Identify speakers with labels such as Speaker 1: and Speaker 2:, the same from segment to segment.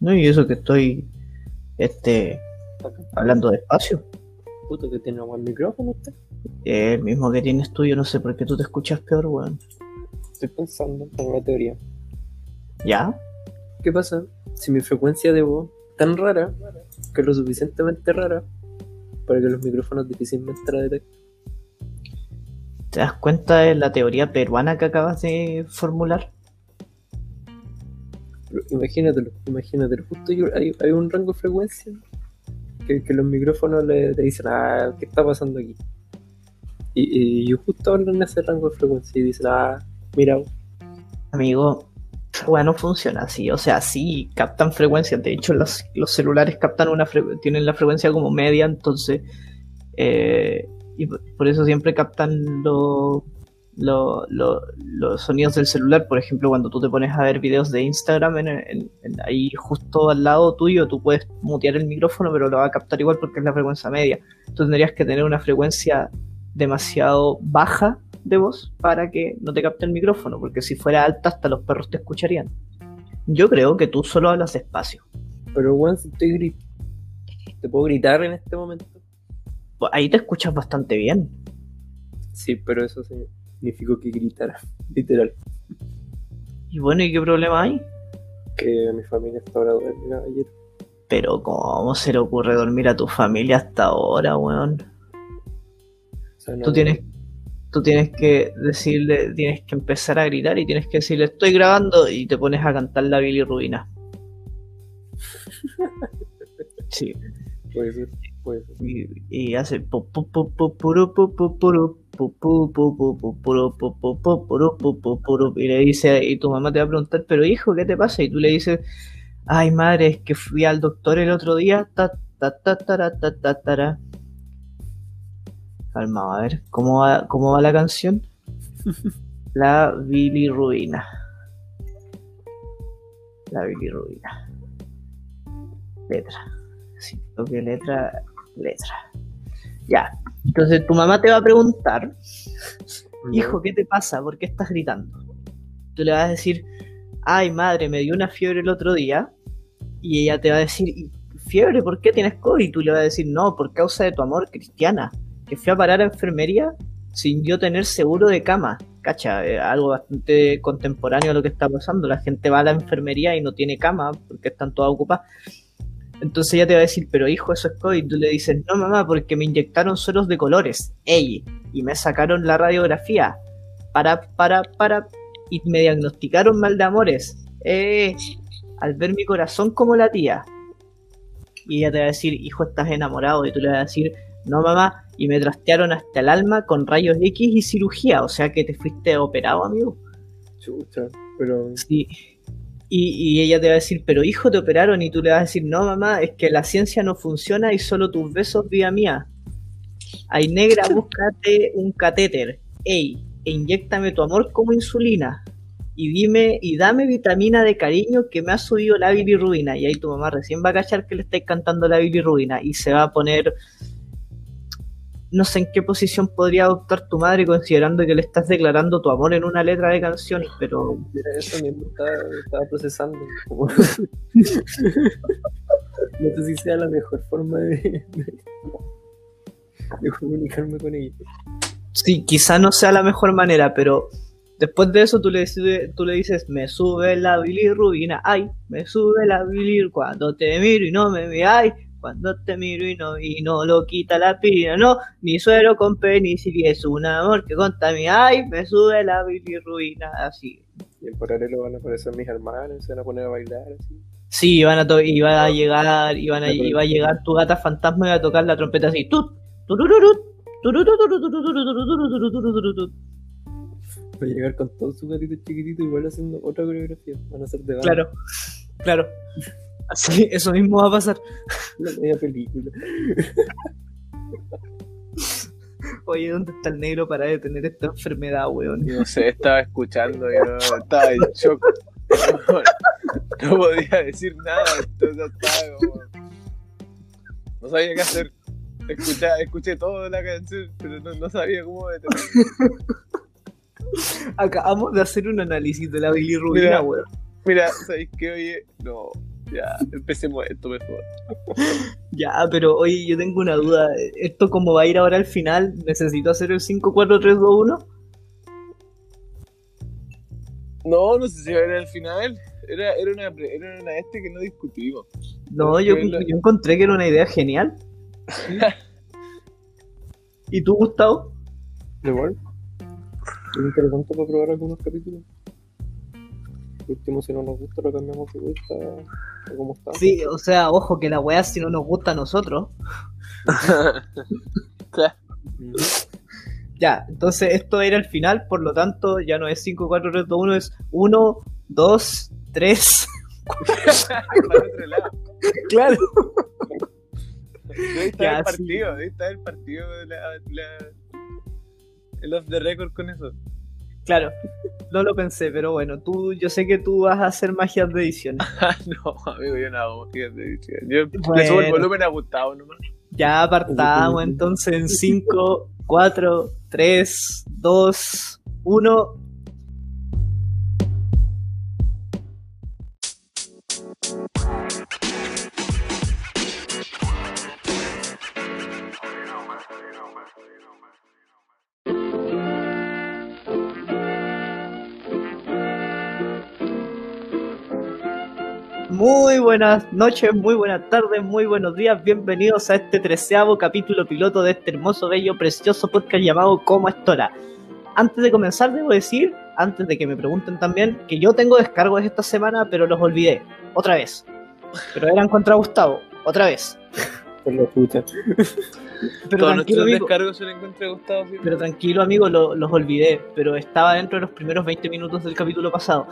Speaker 1: No, y eso que estoy este hablando despacio.
Speaker 2: Puto que tiene buen micrófono usted.
Speaker 1: Eh, el mismo que tienes tú, yo no sé por qué tú te escuchas peor, weón.
Speaker 2: Estoy pensando en una teoría.
Speaker 1: ¿Ya?
Speaker 2: ¿Qué pasa? si mi frecuencia de voz tan rara, que es lo suficientemente rara, para que los micrófonos difícilmente la detecten.
Speaker 1: ¿Te das cuenta de la teoría peruana que acabas de formular?
Speaker 2: Pero imagínatelo, imagínatelo. Justo yo, hay, hay, un rango de frecuencia que, los micrófonos le, le, dicen, ah, ¿qué está pasando aquí? Y, y yo justo hablo en ese rango de frecuencia y dicen, ah, mira.
Speaker 1: Amigo, bueno, funciona así, o sea, sí captan frecuencias, de hecho los, los celulares captan una tienen la frecuencia como media, entonces, eh, y por eso siempre captan los sonidos del celular, por ejemplo, cuando tú te pones a ver videos de Instagram, ahí justo al lado tuyo, tú puedes mutear el micrófono, pero lo va a captar igual porque es la frecuencia media, tú tendrías que tener una frecuencia demasiado baja de voz para que no te capte el micrófono, porque si fuera alta hasta los perros te escucharían. Yo creo que tú solo hablas despacio.
Speaker 2: Pero bueno, si estoy grit ¿Te puedo gritar en este momento?
Speaker 1: Pues, ahí te escuchas bastante bien.
Speaker 2: Sí, pero eso significó que gritara, literal.
Speaker 1: Y bueno, ¿y qué problema hay?
Speaker 2: Que mi familia está ahora dormida ayer.
Speaker 1: Pero ¿cómo se le ocurre dormir a tu familia hasta ahora, weón? Tú tienes tú tienes que decirle, tienes que empezar a gritar y tienes que decirle, estoy grabando y te pones a cantar la bilirrubina. sí.
Speaker 2: Puede ser, puede ser.
Speaker 1: Y, y hace y le dice, y tu mamá te va a preguntar, pero hijo, ¿qué te pasa? Y tú le dices, ay madre, es que fui al doctor el otro día, ta, ta, ta, ta, ta, ta, ta, ta. Calmado, a ver, ¿cómo va, cómo va la canción? la bilirruina. La bilirruina. Letra. Sí, que letra, letra. Ya. Entonces tu mamá te va a preguntar, hijo, ¿qué te pasa? ¿Por qué estás gritando? Tú le vas a decir, ay madre, me dio una fiebre el otro día. Y ella te va a decir, fiebre, ¿por qué tienes COVID? Y tú le vas a decir, no, por causa de tu amor cristiana que fui a parar a enfermería sin yo tener seguro de cama. Cacha, eh, algo bastante contemporáneo a lo que está pasando. La gente va a la enfermería y no tiene cama porque están todas ocupadas. Entonces ella te va a decir, pero hijo, eso es COVID. Y tú le dices, no mamá, porque me inyectaron sueros de colores. Ey, y me sacaron la radiografía. Para, para, para. Y me diagnosticaron mal de amores. Eh, al ver mi corazón como la tía. Y ella te va a decir, hijo, estás enamorado. Y tú le vas a decir, no, mamá, y me trastearon hasta el alma con rayos X y cirugía, o sea que te fuiste operado, amigo.
Speaker 2: Chucha, pero...
Speaker 1: Sí. Y, y, ella te va a decir, pero hijo, te operaron y tú le vas a decir, no, mamá, es que la ciencia no funciona y solo tus besos, vida mía. Ay, negra, búscate un catéter. Ey, e inyectame tu amor como insulina. Y dime, y dame vitamina de cariño que me ha subido la bilirrubina. Y ahí tu mamá recién va a cachar que le estáis cantando la bilirrubina y se va a poner no sé en qué posición podría adoptar tu madre considerando que le estás declarando tu amor en una letra de canción, pero...
Speaker 2: Eso mismo estaba, procesando. Como... no sé si sea la mejor forma de, comunicarme con ella.
Speaker 1: Sí, quizá no sea la mejor manera, pero después de eso tú le, tú le dices, me sube la bilirrubina, ay, me sube la bilir cuando te miro y no me ve, ay, cuando te miro y no, y no lo quita la pina, no. Mi suero con penicilina es un amor que contamina Ay, me sube la bilirruina, así.
Speaker 2: Y en paralelo van a aparecer mis hermanos, se van a poner a bailar, así.
Speaker 1: Sí, van a y va a llegar, y, van a, y va a llegar tu gata fantasma y va a tocar la trompeta así. Tut. Va a
Speaker 2: llegar con todo su gatito chiquitito igual haciendo otra coreografía. Van a ser de
Speaker 1: Claro, claro. Así, eso mismo va a pasar.
Speaker 2: La media película.
Speaker 1: Oye, ¿dónde está el negro para detener esta enfermedad, weón?
Speaker 3: No sé, estaba escuchando y no, estaba en shock. no podía decir nada, entonces estaba como... No sabía qué hacer. Escuché, escuché toda la canción, pero no, no sabía cómo detener.
Speaker 1: Acabamos de hacer un análisis de la bilirrubina,
Speaker 3: Mira.
Speaker 1: weón.
Speaker 3: Mira, ¿sabéis qué? Oye, no, ya, empecemos esto mejor.
Speaker 1: Ya, pero oye, yo tengo una duda. ¿Esto cómo va a ir ahora al final? ¿Necesito hacer el 5, 4, 3, 2, 1?
Speaker 3: No, no sé si va a ir al final. Era, era, una, era una este que no discutimos.
Speaker 1: No, yo, yo encontré que era una idea genial. ¿Y tú, Gustavo?
Speaker 2: Igual. Es interesante para probar algunos capítulos. Por último, si no nos gusta, lo cambiamos de vuelta como está.
Speaker 1: Sí, o sea, ojo que la weá si no nos gusta a nosotros.
Speaker 3: claro.
Speaker 1: Ya, entonces esto era el final, por lo tanto ya no es 5, 4, 3, 2, 1, es 1, 2, 3.
Speaker 3: Para otro lado.
Speaker 1: Claro.
Speaker 3: Debe estar
Speaker 1: Ya,
Speaker 3: el
Speaker 1: sí.
Speaker 3: partido, debe estar el partido la, la- el off the record con eso.
Speaker 1: Claro, no lo pensé, pero bueno, tú, yo sé que tú vas a hacer magias de edición.
Speaker 3: Ah, no, amigo, yo no hago magias de edición. Yo le subo
Speaker 1: Bueno.
Speaker 3: el volumen a Gustavo nomás.
Speaker 1: Ya apartamos entonces en 5, 4, 3, 2, 1. Muy buenas noches, muy buenas tardes, muy buenos días. Bienvenidos a este treceavo capítulo piloto de este hermoso, bello, precioso podcast llamado Como Estora. Antes de comenzar, debo decir, antes de que me pregunten también, que yo tengo descargos esta semana, pero los olvidé. Otra vez. Pero eran contra Gustavo. Otra vez.
Speaker 2: Por la pucha.
Speaker 1: Pero
Speaker 3: Todos
Speaker 1: tranquilo, amigo.
Speaker 3: descargos se le encuentra a Gustavo. ¿sí?
Speaker 1: Pero tranquilo, amigo, lo- los olvidé. Pero estaba dentro de los primeros 20 minutos del capítulo pasado.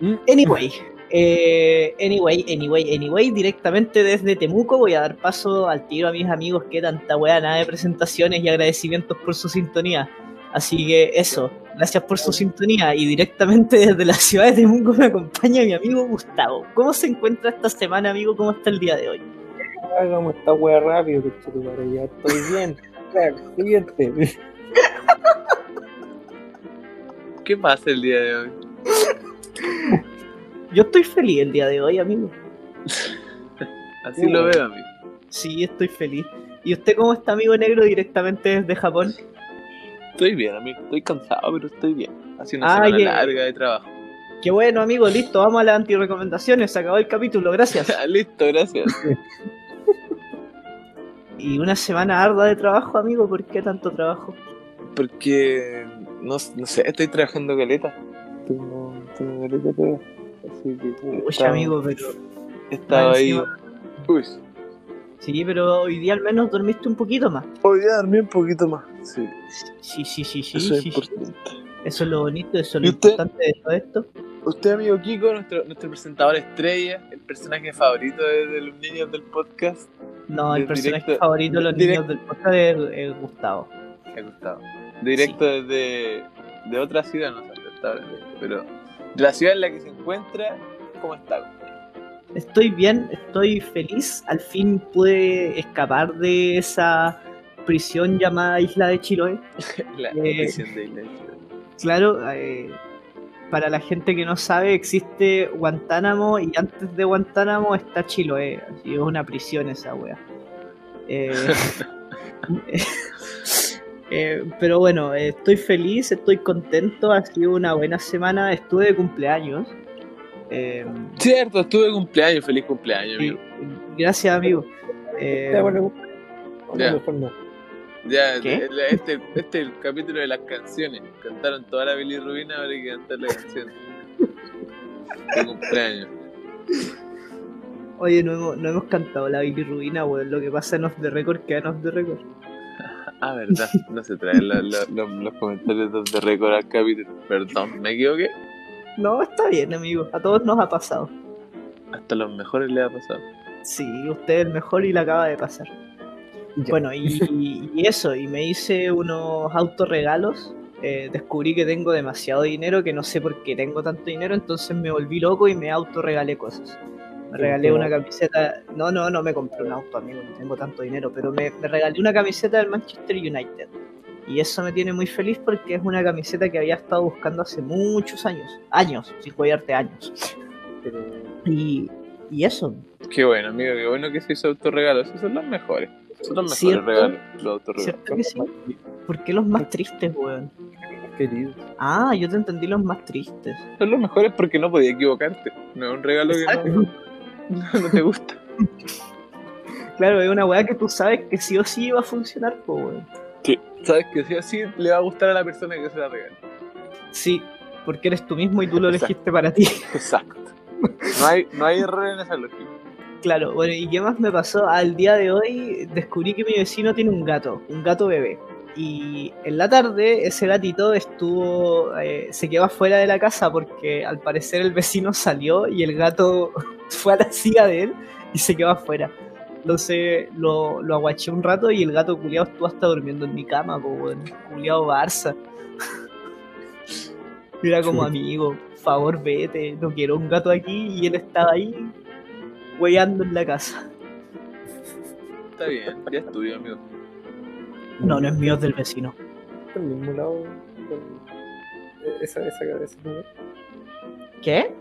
Speaker 3: Mm.
Speaker 1: Anyway, eh, anyway, anyway, anyway, directamente desde Temuco voy a dar paso al tiro a mis amigos que tanta weá, nada de presentaciones y agradecimientos por su sintonía. Así que eso, gracias por su sintonía y directamente desde la ciudad de Temuco me acompaña mi amigo Gustavo. ¿Cómo se encuentra esta semana, amigo? ¿Cómo está el día de hoy?
Speaker 2: Hagamos esta wea rápido, que madre, ya estoy bien. Siguiente.
Speaker 3: ¿Qué pasa el día de hoy?
Speaker 1: Yo estoy feliz el día de hoy, amigo.
Speaker 3: Así lo veo, amigo.
Speaker 1: Sí, estoy feliz. ¿Y usted cómo está, amigo negro, directamente desde Japón?
Speaker 3: Estoy bien, amigo. Estoy cansado, pero estoy bien. Hace una
Speaker 1: Ah,
Speaker 3: semana
Speaker 1: yeah.
Speaker 3: larga de trabajo.
Speaker 1: Qué bueno, amigo, listo, vamos a las antirecomendaciones, se acabó el capítulo, gracias.
Speaker 3: Listo, gracias.
Speaker 1: Y una semana arda de trabajo, amigo, ¿por qué tanto trabajo?
Speaker 3: Porque, no, no sé, estoy trabajando caleta. Tengo, tengo caleta pega. Así que,
Speaker 1: Uy,
Speaker 3: estaba-
Speaker 1: amigo, pero.
Speaker 3: Estaba ahí.
Speaker 1: encima-
Speaker 3: Uy.
Speaker 1: Sí, pero hoy día al menos dormiste un poquito más.
Speaker 3: Hoy día dormí un poquito más. Sí,
Speaker 1: Sí, sí, sí, sí.
Speaker 3: eso es
Speaker 1: sí, sí.
Speaker 3: importante.
Speaker 1: Eso es lo bonito, eso es
Speaker 3: ¿Y
Speaker 1: lo
Speaker 3: usted?
Speaker 1: importante de todo esto.
Speaker 3: Usted, amigo Kiko, nuestro, nuestro presentador estrella, el personaje favorito de, de los niños del podcast,
Speaker 1: No, el personaje
Speaker 3: directo-
Speaker 1: favorito de los niños del podcast es, es Gustavo.
Speaker 3: me ha gustado. Directo desde de otra ciudad, no sé, pero de la ciudad en la que se encuentra, ¿cómo está?
Speaker 1: Estoy bien, estoy feliz. Al fin pude escapar de esa prisión llamada Isla de Chiloé.
Speaker 3: La
Speaker 1: Eh.
Speaker 3: prisión de Isla de Chiloé.
Speaker 1: Claro, eh, para la gente que no sabe, existe Guantánamo y antes de Guantánamo está Chiloé. Así es una prisión esa wea. Eh, eh, pero bueno, eh, estoy feliz, estoy contento. Ha sido una buena semana. Estuve de cumpleaños. Eh,
Speaker 3: Cierto, estuve de cumpleaños, feliz cumpleaños, amigo.
Speaker 1: gracias, amigo. Eh,
Speaker 2: Ya, bueno, no,
Speaker 3: Ya. Ya, este, este es el capítulo de las canciones. Cantaron toda la bilirrubina, ahora hay que cantar la canción. De cumpleaños.
Speaker 1: Oye, no hemos, no hemos cantado la bilirrubina, weón. Lo que pasa en Off the Record queda en Off the Record.
Speaker 3: Ah, verdad, no se traen los comentarios de- de récord al capítulo. Perdón, me equivoqué.
Speaker 1: No, está bien, amigo. A todos nos ha pasado.
Speaker 3: Hasta los mejores le ha pasado.
Speaker 1: Sí, usted es el mejor y la acaba de pasar.
Speaker 2: Ya.
Speaker 1: Bueno, y, y eso, y me hice unos autorregalos eh, descubrí que tengo demasiado dinero, que no sé por qué tengo tanto dinero, entonces me volví loco y me autorregalé cosas. Me
Speaker 2: ¿Qué
Speaker 1: regalé una camiseta, no, no, no me compré un auto, amigo, no tengo tanto dinero, pero me, me regalé una camiseta del Manchester United. Y eso me tiene muy feliz porque es una camiseta que había estado buscando hace muchos años, años, sin cuidarte años.
Speaker 2: Pero
Speaker 1: Y, y eso,
Speaker 3: Qué bueno, amigo, qué bueno que se hizo autorregalos. Esos son los mejores. Son los mejores
Speaker 1: ¿Cierto?
Speaker 3: regalos, los autorregalos.
Speaker 1: ¿cierto que sí? ¿Por qué los más tristes, weón?
Speaker 2: querido.
Speaker 1: Ah, yo te entendí los más tristes.
Speaker 3: Son los mejores porque no podía equivocarte. No es un regalo que no, no te gusta.
Speaker 1: Claro, es una weá que tú sabes que sí o sí iba a funcionar, pues, weón.
Speaker 3: Sí. Sabes que sí o sí le va a gustar a la persona que se la regala.
Speaker 1: Sí, porque eres tú mismo y tú lo
Speaker 3: Exacto.
Speaker 1: elegiste para ti.
Speaker 3: Exacto. No hay, no hay error en esa lógica.
Speaker 1: Claro, bueno, ¿y qué más me pasó? Al día de hoy descubrí que mi vecino tiene un gato, un gato bebé. Y en la tarde ese gatito estuvo, eh, se quedó afuera de la casa porque al parecer el vecino salió y el gato fue a la silla de él y se quedó afuera. Entonces lo, lo aguaché un rato y el gato culiado estuvo hasta durmiendo en mi cama, como culiado Barça. Era como amigo, por favor vete, no quiero un gato aquí y él estaba ahí weyando en la casa.
Speaker 3: Está bien, ya estudio, amigo.
Speaker 1: No, no es mío, es del vecino.
Speaker 2: Al mismo lado. con esa, esa, lugar.
Speaker 1: ¿Qué?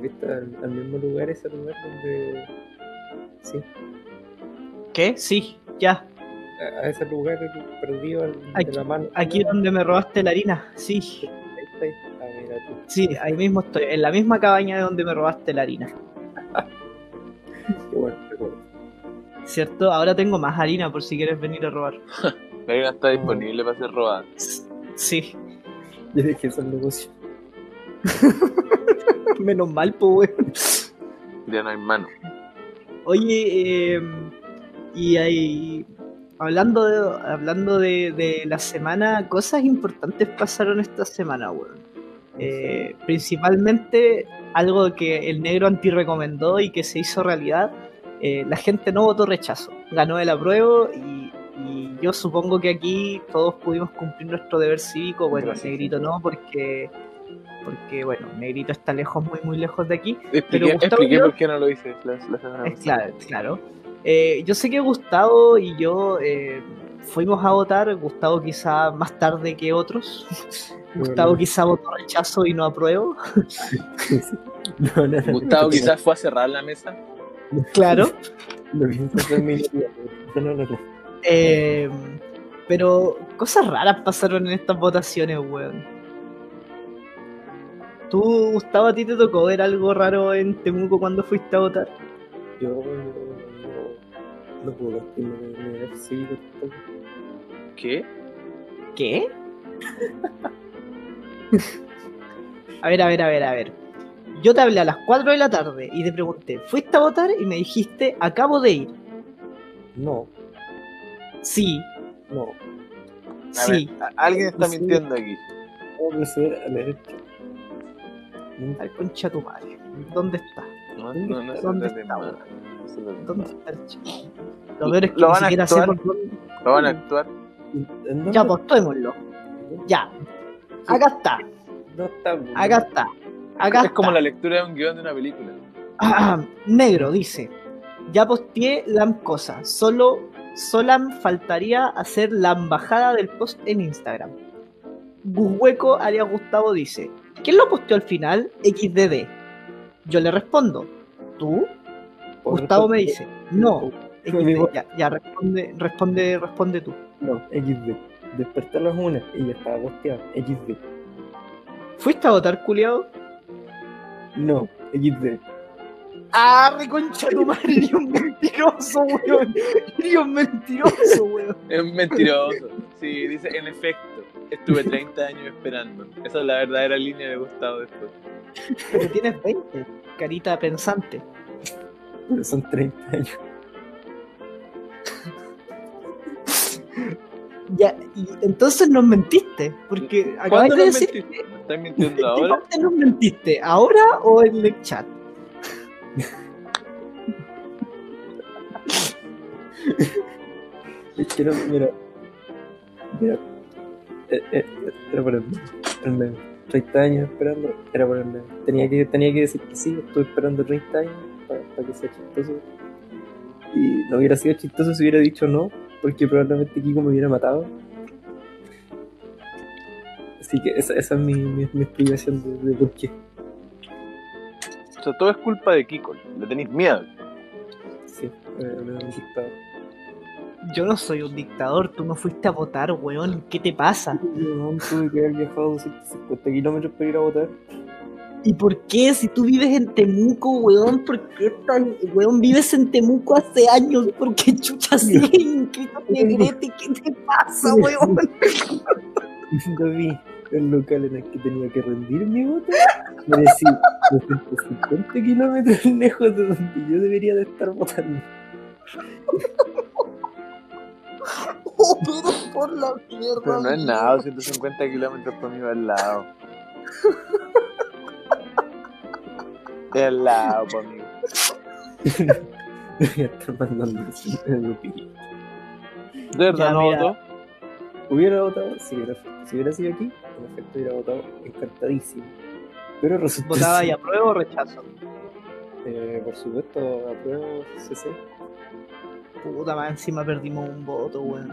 Speaker 2: ¿Viste al, al mismo lugar, ese lugar donde. Sí,
Speaker 1: ¿Qué? Sí, ya.
Speaker 2: a, a ese lugar perdido al- de
Speaker 1: Aquí-
Speaker 2: la mano.
Speaker 1: Aquí donde me robaste la harina. Sí,
Speaker 2: Ahí está, ahí. Ah, mira tú.
Speaker 1: sí, ahí mismo estoy. En la misma cabaña de donde me robaste la harina.
Speaker 2: Qué bueno, qué bueno.
Speaker 1: ¿Cierto? Ahora tengo más harina por si quieres venir a robar.
Speaker 3: La arena está disponible para ser robada.
Speaker 1: Sí.
Speaker 2: Ya dejé ese negocio.
Speaker 1: Menos mal, pues, weón.
Speaker 3: Ya no hay mano.
Speaker 1: Oye, eh, y ahí, hablando de, hablando de, de la semana, cosas importantes pasaron esta semana, weón. Eh, principalmente algo que el negro anti recomendó y que se hizo realidad. eh, la gente no votó rechazo, ganó el apruebo y, y yo supongo que aquí todos pudimos cumplir nuestro deber cívico. Bueno,
Speaker 3: Gracias.
Speaker 1: Negrito no, porque, porque bueno, Negrito está lejos, muy, muy lejos de aquí.
Speaker 3: Expliqué,
Speaker 1: Gustavo,
Speaker 3: expliqué
Speaker 1: yo-
Speaker 3: por qué no lo hice la, la semana
Speaker 1: Es
Speaker 3: pasada.
Speaker 1: claro, claro. Eh, yo sé que Gustavo y yo eh, fuimos a votar, Gustavo quizá más tarde que otros. Gustavo quizá votó rechazo y no apruebo.
Speaker 2: No, no, no.
Speaker 3: Gustavo quizás fue a cerrar la mesa.
Speaker 1: Claro. Eh, pero cosas raras pasaron en estas votaciones, weón. ¿Tú, Gustavo, a ti te tocó ver algo raro en Temuco cuando fuiste a votar?
Speaker 2: Yo no, no puedo cívico tampoco.
Speaker 3: ¿Qué?
Speaker 1: ¿Qué? a ver, a ver, a ver, a ver. Yo te hablé a las 4 de la tarde y te pregunté, ¿fuiste a votar? Y me dijiste, acabo de ir.
Speaker 2: No,
Speaker 1: Sí,
Speaker 2: no.
Speaker 3: A
Speaker 1: sí.
Speaker 3: ver, alguien está
Speaker 2: Sí.
Speaker 3: mintiendo aquí.
Speaker 2: Tengo
Speaker 1: Al concha tu madre. ¿Dónde está?
Speaker 3: No, no, no se
Speaker 1: ¿Dónde está,
Speaker 3: de
Speaker 1: ¿Dónde está el chico? Lo peor es que
Speaker 3: ¿Lo
Speaker 1: ni
Speaker 3: van a
Speaker 1: siquiera sé
Speaker 3: actuar?
Speaker 1: por dónde.
Speaker 3: ¿Lo van a actuar?
Speaker 2: ¿En dónde?
Speaker 1: Ya, postémoslo. Ya. Acá está.
Speaker 2: No está. pues,
Speaker 1: Acá está. Acá
Speaker 3: es como
Speaker 1: está.
Speaker 3: la lectura de un guion de una película.
Speaker 1: Ah, negro dice, ya posteé la cosa, solo Solam faltaría hacer la embajada del post en Instagram. Gushueco alias Gustavo dice, ¿quién lo posteó al final? XDD. Yo le respondo, ¿tú? Gustavo me dice, no. XD, ya, ya, responde, responde, responde tú.
Speaker 2: No, XD. Desperté a las una y ya estaba posteado. XD.
Speaker 1: ¿Fuiste a votar, culiao?
Speaker 2: No, XD.
Speaker 1: ¡Ah, reconcha tu madre! ¡Eres un mentiroso, weón! ¡Eres un mentiroso, weón!
Speaker 3: Es un mentiroso. Sí, dice, en efecto, estuve 30 años esperando. Esa es la verdadera línea de Gustavo después.
Speaker 1: Pero tienes 20, carita pensante.
Speaker 2: Pero son 30 años.
Speaker 1: Ya, y entonces nos mentiste, porque acabas
Speaker 3: ¿Cuándo
Speaker 1: de decir
Speaker 3: mentiste? ¿Me estás
Speaker 1: ¿En
Speaker 3: mintiendo
Speaker 1: qué
Speaker 3: ahora?
Speaker 1: parte nos mentiste? ¿Ahora o en el chat?
Speaker 2: Es que no, mira. Mira. Eh, eh, era por el meme. el meme. 30 años esperando, era por el meme. Tenía que, tenía que decir que sí, estuve esperando 30 años para, que sea chistoso. Y no hubiera sido chistoso si hubiera dicho no, porque probablemente Kiko me hubiera matado. Así que esa, esa es mi, mi, mi explicación de, de por qué.
Speaker 3: O sea, todo es culpa de Kiko. Le tenéis miedo.
Speaker 2: Sí, eh, me han.
Speaker 1: Yo no soy un dictador, tú no fuiste a votar, weón. ¿Qué te pasa?
Speaker 2: Weón, tuve que haber viajado 250 kilómetros para ir a votar.
Speaker 1: ¿Y por qué? Si tú vives en Temuco, weón, ¿por qué tan, weón, vives en Temuco hace años? ¿Por qué chucha siguen inscritos Negrete? ¿Qué te pasa, weón?
Speaker 2: Nunca vi el local en el que tenía que rendir mi voto. Me decía 250 kilómetros lejos de donde yo debería de estar votando.
Speaker 1: Oh, pero por la mierda.
Speaker 3: Pero no es nada, 150 kilómetros por mí al lado. Es al lado, por mí.
Speaker 2: Debería estar mandando el grupillo.
Speaker 3: De verdad, no votó.
Speaker 2: Hubiera votado, si hubiera, si hubiera sido aquí, en efecto hubiera votado encantadísimo. Pero resulta
Speaker 1: ¿Votaba y apruebo o rechazo?
Speaker 2: eh, por supuesto, apruebo CC,
Speaker 1: Puta, más encima perdimos un voto, weón.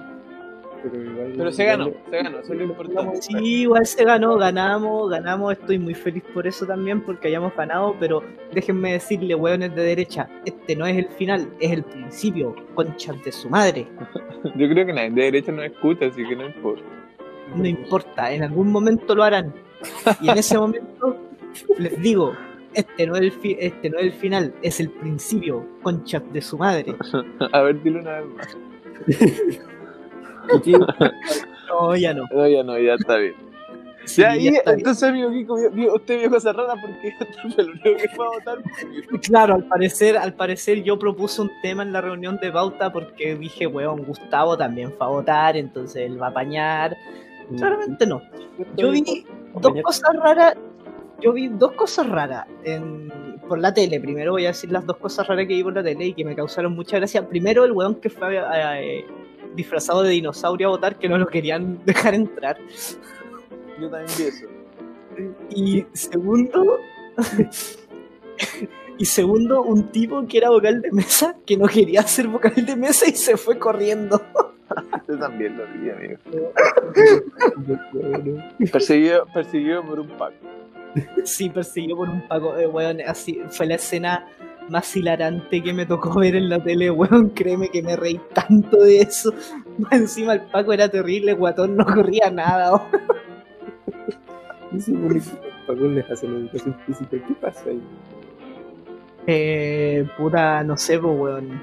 Speaker 2: pero igual.
Speaker 3: Pero se ganó, se ganó, eso es lo importante.
Speaker 1: Sí, igual se ganó, ganamos, ganamos. Estoy muy feliz por eso también, porque hayamos ganado. Pero déjenme decirle, weones de derecha, este no es el final, es el principio. Conchas de su madre.
Speaker 3: Yo creo que nadie de derecha no escucha, así que no importa.
Speaker 1: No importa, en algún momento lo harán. Y en ese momento les digo, este no es el, fi- este no es el final, es el principio. Conchas de su madre.
Speaker 3: A ver, dilo una vez más.
Speaker 1: No, ya no.
Speaker 3: No, ya no, ya está bien.
Speaker 1: Sí,
Speaker 3: ya,
Speaker 1: ya
Speaker 3: y
Speaker 1: está bien.
Speaker 3: entonces, amigo Kiko, usted vio cosas raras porque fue el único que fue a votar.
Speaker 1: Claro, al parecer, al parecer yo propuse un tema en la reunión de pauta porque dije, weón, Gustavo también fue a votar, entonces él va a apañar. Claramente no. Yo vi dos cosas raras. Yo vi dos cosas raras en, por la tele. Primero voy a decir las dos cosas raras que vi por la tele y que me causaron mucha gracia. Primero, el weón que fue eh, disfrazado de dinosaurio a votar, que no lo querían dejar entrar.
Speaker 3: Yo también vi eso.
Speaker 1: Y segundo, y segundo, un tipo que era vocal de mesa, que no quería ser vocal de mesa y se fue corriendo.
Speaker 3: Yo también lo vi, amigo. Perseguido, perseguido por un paco.
Speaker 1: Sí, persiguió por un paco, eh, weón, así fue la escena más hilarante que me tocó ver en la tele, weón, créeme que me reí tanto de eso. Encima el Paco era terrible, guatón, no corría nada. weón.
Speaker 2: ¿Qué se supone que los pacos les hacen educación física? ¿Qué pasa ahí?
Speaker 1: Eh, puta, no sé, pues, weón.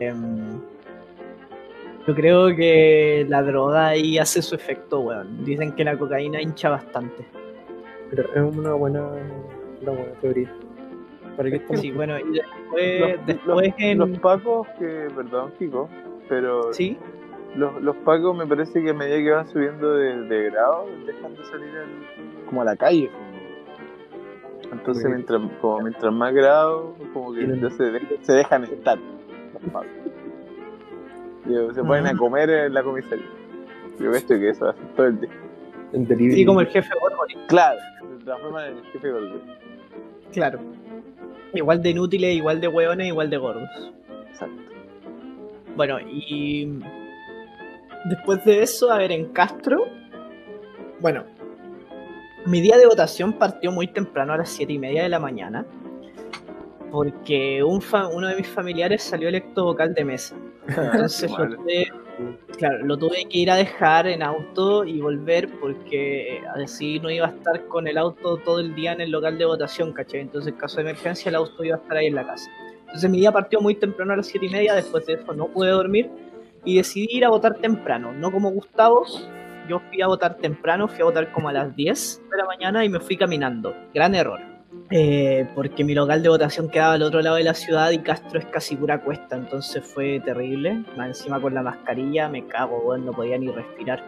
Speaker 1: Em, yo creo que la droga ahí hace su efecto, weón. Dicen que la cocaína hincha bastante.
Speaker 2: Pero es una buena, una buena teoría. ¿Para qué estamos?
Speaker 1: Sí, bueno, y después,
Speaker 3: Los,
Speaker 1: después
Speaker 3: los-
Speaker 1: en...
Speaker 3: los pacos que, perdón, Kiko, pero
Speaker 1: Sí,
Speaker 3: los, los pacos me parece que a medida que van subiendo de, de grado, dejan de salir al- como a la calle. Entonces, mientras, como mientras más grado, como que ya se, de- se dejan estar los pacos. Y se ponen a comer en la comisaría. Yo esto que eso hace todo el día.
Speaker 2: En delivery.
Speaker 1: sí, como el jefe Gorgori,
Speaker 3: Claro, se transforman en el jefe Goldberg.
Speaker 1: claro. Igual de inútiles, igual de hueones, igual de gordos.
Speaker 3: Exacto.
Speaker 1: Bueno, y después de eso, a ver, en Castro, bueno, mi día de votación partió muy temprano a las 7 y media de la mañana, porque un fa- uno de mis familiares salió electo vocal de mesa. Entonces
Speaker 3: Vale.
Speaker 1: Claro, lo tuve que ir a dejar en auto y volver porque así no iba a estar con el auto todo el día en el local de votación, ¿cachai? Entonces en caso de emergencia el auto iba a estar ahí en la casa. Entonces mi día partió muy temprano a las 7 y media, después de eso no pude dormir y decidí ir a votar temprano, no como Gustavo. Yo fui a votar temprano, fui a votar como a las 10 de la mañana y me fui caminando. Gran error. Eh, porque mi local de votación quedaba al otro lado de la ciudad y Castro es casi pura cuesta, entonces fue terrible. Encima con la mascarilla, me cago, weón, no podía ni respirar.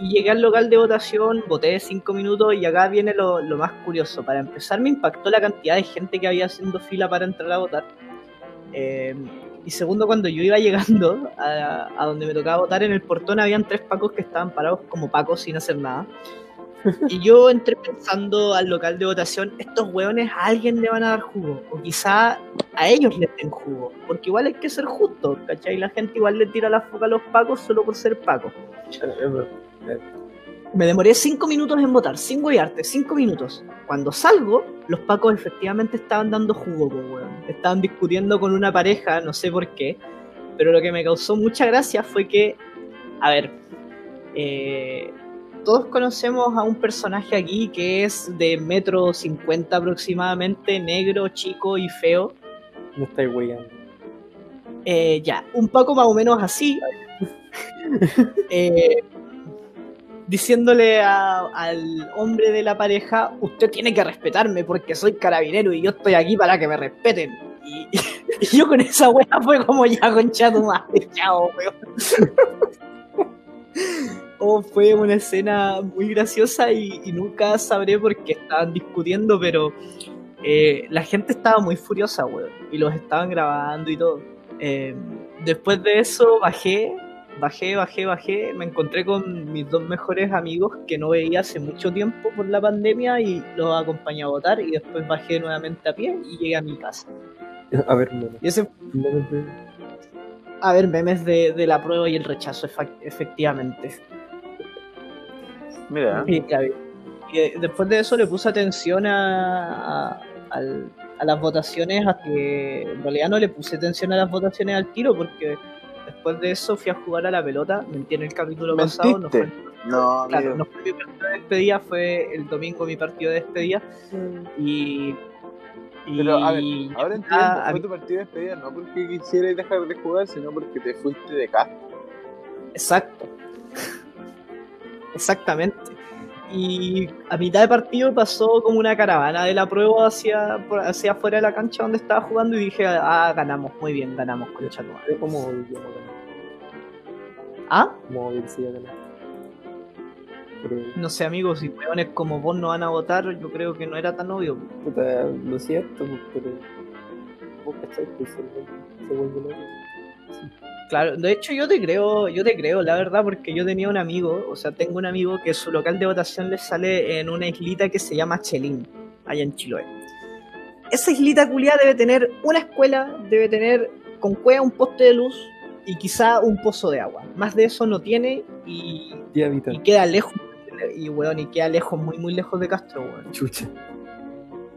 Speaker 1: Y llegué al local de votación, voté 5 minutos y acá viene lo, lo más curioso. Para empezar, me impactó la cantidad de gente que había haciendo fila para entrar a votar. Eh, Y segundo, cuando yo iba llegando a, a donde me tocaba votar, en el portón habían tres pacos que estaban parados como pacos sin hacer nada. Y yo entré pensando al local de votación, estos hueones a alguien le van a dar jugo, o quizá a ellos les den jugo, porque igual hay que ser justo, ¿cachai? La gente igual le tira la foca a los pacos solo por ser pacos. Me demoré cinco minutos en votar, sin huearte, cinco minutos. Cuando salgo, los pacos efectivamente estaban dando jugo, po, weón. Estaban discutiendo con una pareja, no sé por qué, pero lo que me causó mucha gracia fue que, a ver, eh, todos conocemos a un personaje aquí que es de metro cincuenta aproximadamente, negro, chico y feo.
Speaker 2: No estáis weyando.
Speaker 1: Eh, ya, un poco más o menos así. Eh, diciéndole a- al hombre de la pareja, usted tiene que respetarme porque soy carabinero y yo estoy aquí para que me respeten. Y, y yo con esa wea fue como ya concha tu madre, chao, weón. Oh, fue una escena muy graciosa y, y nunca sabré por qué estaban discutiendo, pero eh, la gente estaba muy furiosa, weón, y los estaban grabando y todo. Eh, después de eso bajé, bajé, bajé, bajé, me encontré con mis dos mejores amigos que no veía hace mucho tiempo por la pandemia y los acompañé a votar y después bajé nuevamente a pie y llegué a mi casa.
Speaker 2: A ver.
Speaker 1: Y ese
Speaker 2: no.
Speaker 1: a ver, memes de, de la prueba y el rechazo, efectivamente.
Speaker 3: Mira,
Speaker 1: vi. Y eh, después de eso le puse atención a, a, las votaciones, a que en realidad no le puse atención a las votaciones al tiro, porque después de eso fui a jugar a la pelota, mentí en el capítulo pasado, no fue,
Speaker 3: no,
Speaker 1: claro, no fue mi partido de despedida, fue el domingo mi partido de despedida, y... y
Speaker 3: Pero, a ver, ahora entiendo,
Speaker 1: ah,
Speaker 3: fue tu partido de despedida no porque quisieras dejar de jugar, sino porque te fuiste de casa.
Speaker 1: Exacto. Exactamente. Y a mitad de partido pasó como una caravana de la prueba hacia, hacia afuera de la cancha donde estaba jugando y dije, ah, ganamos, muy bien, ganamos, madre.
Speaker 2: Es como.
Speaker 1: Ah,
Speaker 2: que sí. Pero,
Speaker 1: no sé, amigos, si weones como vos no van a votar, yo creo que no era tan obvio.
Speaker 2: puta, lo siento, pero. Vos cachai, pues se vuelve- se vuelve loco.
Speaker 1: Claro, de hecho yo te creo, yo te creo, la verdad, porque yo tenía un amigo, o sea, tengo un amigo que su local de votación le sale en una islita que se llama Chelín, allá en Chiloé. Esa islita culiada debe tener una escuela, debe tener con cueva un poste de luz y quizá un pozo de agua. Más de eso no tiene y,
Speaker 2: 10
Speaker 1: y
Speaker 2: habitantes.
Speaker 1: queda lejos, y weón, y queda lejos, muy muy lejos de Castro, weón.
Speaker 2: Chucha.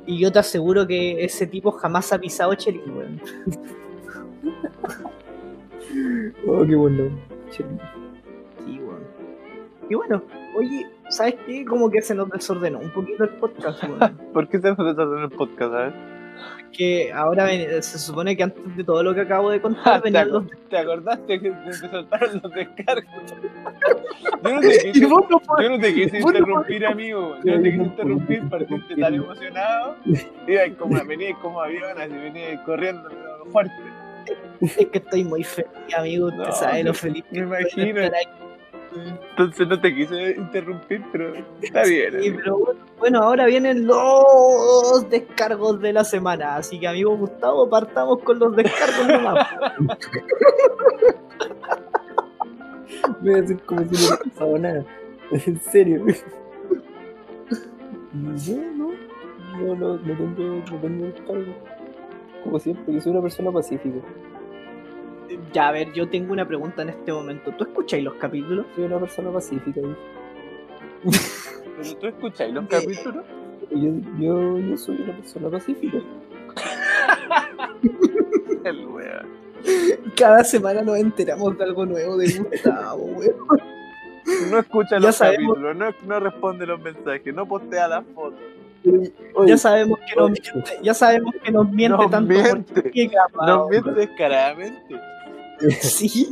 Speaker 1: Y yo te aseguro que ese tipo jamás ha pisado Chelín, weón.
Speaker 2: Oh, qué bueno.
Speaker 1: Sí, weón. Y bueno, oye, ¿sabes qué? Como que se nos desordenó un poquito el podcast, weón.
Speaker 3: ¿Por qué te fue en el podcast, sabes?
Speaker 1: que ahora ven- se supone que antes de todo lo que acabo de
Speaker 3: Ah,
Speaker 1: contar
Speaker 3: ¿Te,
Speaker 1: venían los...
Speaker 3: ac- te acordaste que te soltaron los descargos? Yo no te quise,
Speaker 1: Y vos no podés-
Speaker 3: yo no te quise
Speaker 1: vos no
Speaker 3: interrumpir, amigo. Yo no te quise interrumpir, partiste tan emocionado. Ibas como, venías como avión, así venías corriendo pero fuerte.
Speaker 1: Es que estoy muy feliz, amigo. Usted
Speaker 3: No,
Speaker 1: sabe lo feliz
Speaker 3: me
Speaker 1: que
Speaker 3: imagino. Entonces no te quise interrumpir, pero está bien.
Speaker 1: Sí, pero bueno, bueno, ahora vienen los descargos de la semana. Así que, amigo Gustavo, partamos con los descargos nomás.
Speaker 2: Voy a hacer como si no pasado nada. En serio. Yo no. No, no, no tengo, no tengo descargo. Como siempre, yo soy una persona pacífica.
Speaker 1: Ya, a ver, yo tengo una pregunta en este momento. ¿Tú escucháis los capítulos?
Speaker 2: Soy una persona pacífica. ¿eh?
Speaker 3: Pero tú escucháis los capítulos.
Speaker 2: Yo, yo, yo soy una persona pacífica.
Speaker 3: El wea.
Speaker 1: Cada semana nos enteramos de algo nuevo de Gustavo, weón.
Speaker 3: No escucha
Speaker 1: Ya
Speaker 3: los
Speaker 1: sabemos.
Speaker 3: capítulos, no, no responde los mensajes, no postea las fotos.
Speaker 2: Oye,
Speaker 1: Ya sabemos que nos miente, ya sabemos que nos miente
Speaker 3: Nos
Speaker 1: tanto
Speaker 3: miente.
Speaker 1: por chica,
Speaker 3: Nos
Speaker 1: weón.
Speaker 3: miente descaradamente.
Speaker 1: Sí.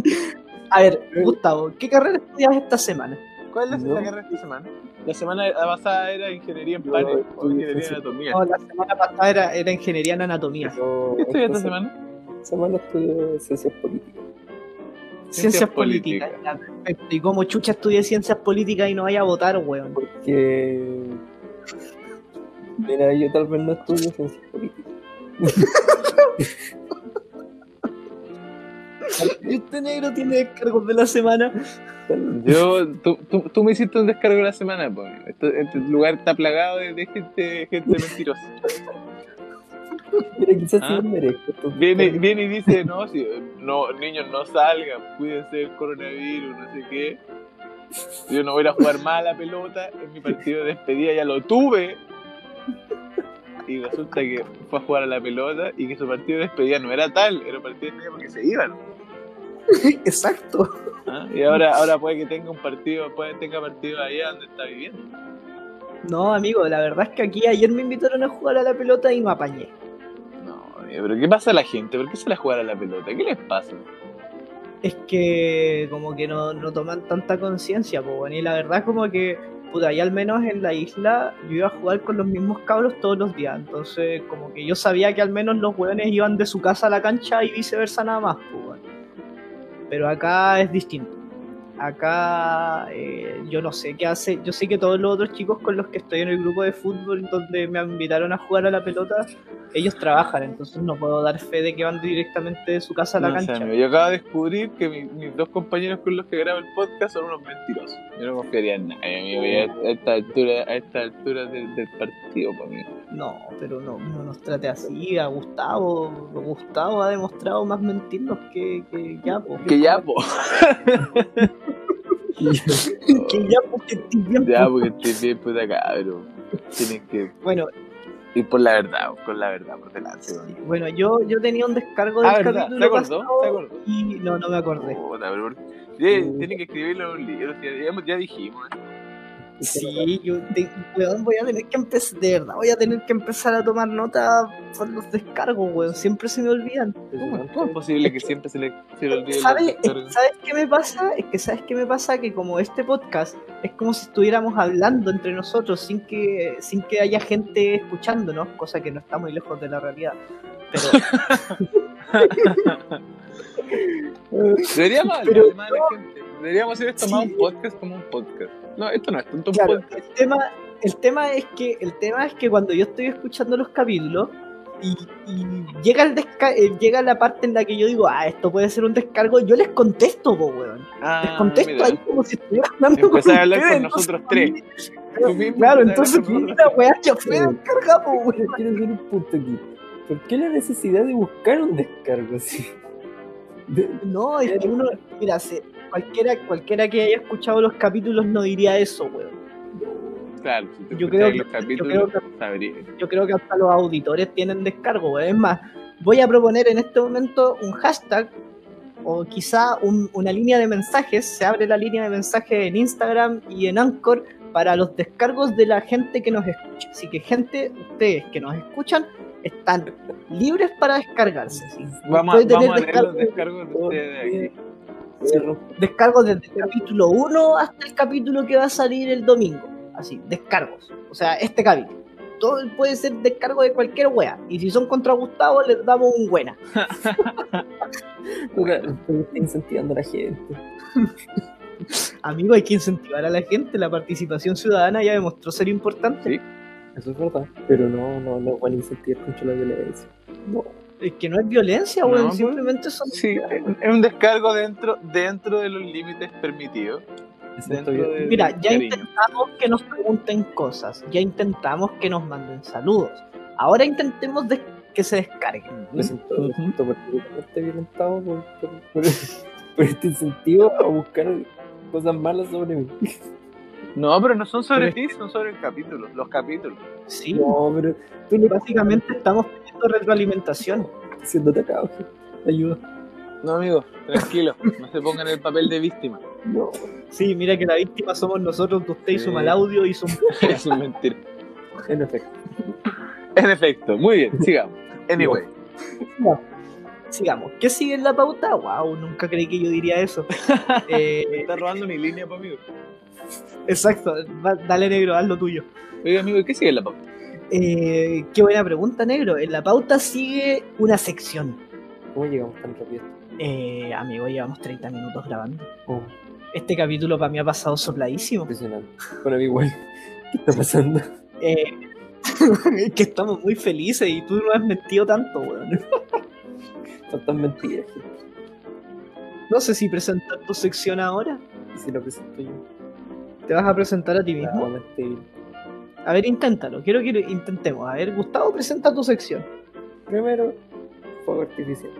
Speaker 1: A ver, Gustavo, ¿qué carrera estudias esta semana?
Speaker 3: ¿Cuál es
Speaker 2: No.
Speaker 3: la carrera esta semana? La semana pasada era ingeniería en
Speaker 2: Yo
Speaker 3: panes o
Speaker 2: estudio
Speaker 3: ingeniería en anatomía.
Speaker 1: No, la semana pasada era, era ingeniería en anatomía.
Speaker 3: ¿Qué estudias esta
Speaker 2: esta
Speaker 3: semana?
Speaker 2: semana estudio ciencias políticas.
Speaker 1: Ciencias,
Speaker 3: Ciencias
Speaker 1: políticas. perfecto. ¿Y cómo chucha estudié ciencias políticas y no vaya a votar, weón?
Speaker 2: Porque. Mira, yo tal vez no estudio ciencias políticas.
Speaker 1: ¿Y usted negro tiene descargos de la semana?
Speaker 3: Yo, tú, tú, tú me hiciste un descargo la semana, pues. Este, este lugar está plagado de, de gente, gente mentirosa.
Speaker 2: Mira, quizás
Speaker 3: Ah.
Speaker 2: sí merezco.
Speaker 3: Viene, viene y dice, no, si, no, niños no salgan, cuídense del coronavirus, no sé qué. Yo no voy a jugar más a la pelota, en mi partido de despedida ya lo tuve. Y resulta que fue a jugar a la pelota y que su partido de despedida no era tal, era un partido de despedida porque se iban.
Speaker 1: Exacto.
Speaker 3: ¿ah? Y ahora, ahora puede que tenga un partido, puede que tenga partido allá donde está viviendo.
Speaker 1: No, amigo, la verdad es que aquí ayer me invitaron a jugar a la pelota y me apañé.
Speaker 3: No, amigo, pero ¿qué pasa a la gente? ¿Por qué se la juega a la pelota? ¿Qué les pasa?
Speaker 1: Es que como que no, no toman tanta conciencia, pues bueno, y la verdad como que, puta, ahí al menos en la isla yo iba a jugar con los mismos cabros todos los días, entonces como que yo sabía que al menos los hueones iban de su casa a la cancha y viceversa nada más, pues bueno. Pero acá es distinto. Acá eh, yo no sé qué hace, yo sé que todos los otros chicos con los que estoy en el grupo de fútbol donde me invitaron a jugar a la pelota, ellos trabajan, entonces no puedo dar fe de que van directamente de su casa a la
Speaker 3: No
Speaker 1: cancha.
Speaker 3: yo acabo de descubrir que mi- mis dos compañeros con los que grabo el podcast son unos mentirosos. Yo no confiaría en nadie, amigo, a esta altura, a esta altura del, del partido, pues, amigo.
Speaker 1: No, pero no, no nos trate así. A Gustavo, Gustavo ha demostrado más mentirnos que, que ya, po.
Speaker 3: Que ya, po.
Speaker 1: que ya, porque estoy bien,
Speaker 3: Ya,
Speaker 1: po.
Speaker 3: porque estoy bien puta cabrón. Tienen que
Speaker 1: Bueno,
Speaker 3: ir por la verdad, con la verdad por delante. weón.
Speaker 1: bueno, yo, yo tenía un descargo del
Speaker 3: Ah,
Speaker 1: capítulo
Speaker 3: ¿Se acordó?
Speaker 1: pasado
Speaker 3: ¿Se acordó?
Speaker 1: y no, no me acordé.
Speaker 3: Puta, pero Sí, tienen que escribirlo en un libro, ya, ya- ya dijimos. ¿eh?
Speaker 1: Sí, yo te- weón, voy a tener que empezar, de verdad, voy a tener que empezar a tomar nota por los descargos, weón. Siempre se me olvidan.
Speaker 3: ¿Cómo, es posible que siempre se le, se le olvide
Speaker 1: ¿Sabes, qué me pasa? Es que ¿sabes qué me pasa? Que como este podcast es como si estuviéramos hablando entre nosotros sin que, sin que haya gente escuchándonos, cosa que no está muy lejos de la realidad. Pero
Speaker 3: Deberíamos
Speaker 1: Pero
Speaker 3: hablarle más a la gente. Deberíamos hacer esto más un podcast como un podcast. No, esto no es tanto un
Speaker 1: claro,
Speaker 3: podcast.
Speaker 1: el tema, el tema es que el tema es que cuando yo estoy escuchando los capítulos y, y llega el desca- eh, llega la parte en la que yo digo, ah, esto puede ser un descargo, yo les contesto, po, weón. Les
Speaker 3: Ah,
Speaker 1: contesto
Speaker 3: mira.
Speaker 1: ahí como si estuviera hablando
Speaker 3: Empezás
Speaker 1: con
Speaker 3: a hablar con
Speaker 1: ustedes,
Speaker 3: nosotros
Speaker 1: entonces,
Speaker 3: tres.
Speaker 1: Claro,
Speaker 3: Tú mismo
Speaker 1: Claro, entonces
Speaker 3: con
Speaker 1: mira, weá, ya fue descarga, po, weón.
Speaker 2: Quiero hacer un punto aquí. ¿Por qué la necesidad de buscar un descargo así? De-
Speaker 1: No, es que uno, mira, se- cualquiera, cualquiera que haya escuchado los capítulos no diría eso, weón.
Speaker 3: Claro, si
Speaker 1: Yo creo
Speaker 3: los
Speaker 1: que-
Speaker 3: capítulos,
Speaker 1: yo creo
Speaker 3: sabrías.
Speaker 1: Yo creo que hasta los auditores tienen descargo, weón. Es más, voy a proponer en este momento un hashtag o quizá un- una línea de mensajes. Se abre la línea de mensajes en Instagram y en Anchor para los descargos de la gente que nos escucha. Así que, gente, ustedes que nos escuchan están libres para descargarse. ¿sí?
Speaker 3: Vamos, a- vamos leer los
Speaker 1: descargo-
Speaker 3: descargos de ustedes de aquí.
Speaker 1: Descargos desde el capítulo 1 hasta el capítulo que va a salir el domingo. Así, descargos. O sea, este capítulo. Todo puede ser descargo de cualquier wea. Y si son contra Gustavo, les damos un buena.
Speaker 2: Estoy incentivando a la gente.
Speaker 1: Amigo, hay que incentivar a la gente. La participación ciudadana ya demostró ser importante.
Speaker 3: Sí.
Speaker 2: Eso es verdad. Pero no, no, no van a incentivar mucho la violencia. No.
Speaker 1: Es que no es violencia, weón.
Speaker 3: pues,
Speaker 1: simplemente son.
Speaker 3: Sí, es un descargo dentro, dentro de los límites permitidos. De-
Speaker 1: Mira, ya
Speaker 3: cariño.
Speaker 1: intentamos que nos pregunten cosas. Ya intentamos que nos manden saludos. Ahora intentemos de- que se descarguen.
Speaker 2: Me siento, me siento particularmente violentado por, por, por- por este incentivo a buscar cosas malas sobre mí.
Speaker 3: No, pero no son sobre
Speaker 1: Pero
Speaker 3: ti, son sobre el capítulo, los capítulos.
Speaker 1: Sí,
Speaker 2: No, pero tú no
Speaker 1: básicamente estamos retroalimentación.
Speaker 2: siendo atacado. Ayuda.
Speaker 3: No, amigo, tranquilo, no se pongan en el papel de víctima.
Speaker 2: No.
Speaker 1: Sí, mira que la víctima somos nosotros, usted
Speaker 3: Sí.
Speaker 1: mal audio y su
Speaker 3: Eso es mentira.
Speaker 2: En efecto.
Speaker 3: En efecto, muy bien, sigamos. Anyway,
Speaker 1: Sigamos. ¿Qué sigue en la pauta? Wow, nunca creí que yo diría eso.
Speaker 3: me
Speaker 1: Eh,
Speaker 3: está robando mi línea, pues, amigo.
Speaker 1: exacto. Dale, negro, haz lo tuyo.
Speaker 3: Oiga, amigo, ¿y ¿qué sigue en la pauta?
Speaker 1: Eh, qué buena pregunta, negro. En la pauta sigue una sección.
Speaker 2: ¿Cómo llegamos tan rápido?
Speaker 1: Eh, amigo, llevamos 30 minutos grabando.
Speaker 2: Oh,
Speaker 1: Este capítulo para mí ha pasado sopladísimo.
Speaker 2: impresionante. Mí igual. ¿Qué está pasando?
Speaker 1: Eh, es que estamos muy felices y tú no has mentido tanto, weón.
Speaker 2: Faltan mentiras.
Speaker 1: No sé si presentar tu sección ahora.
Speaker 2: ¿Y si lo presento yo?
Speaker 1: ¿Te vas a presentar a ti mismo?
Speaker 2: Bien.
Speaker 1: A ver, inténtalo. Quiero que lo intentemos. A ver, Gustavo, presenta tu sección.
Speaker 2: Primero, fuego artificial.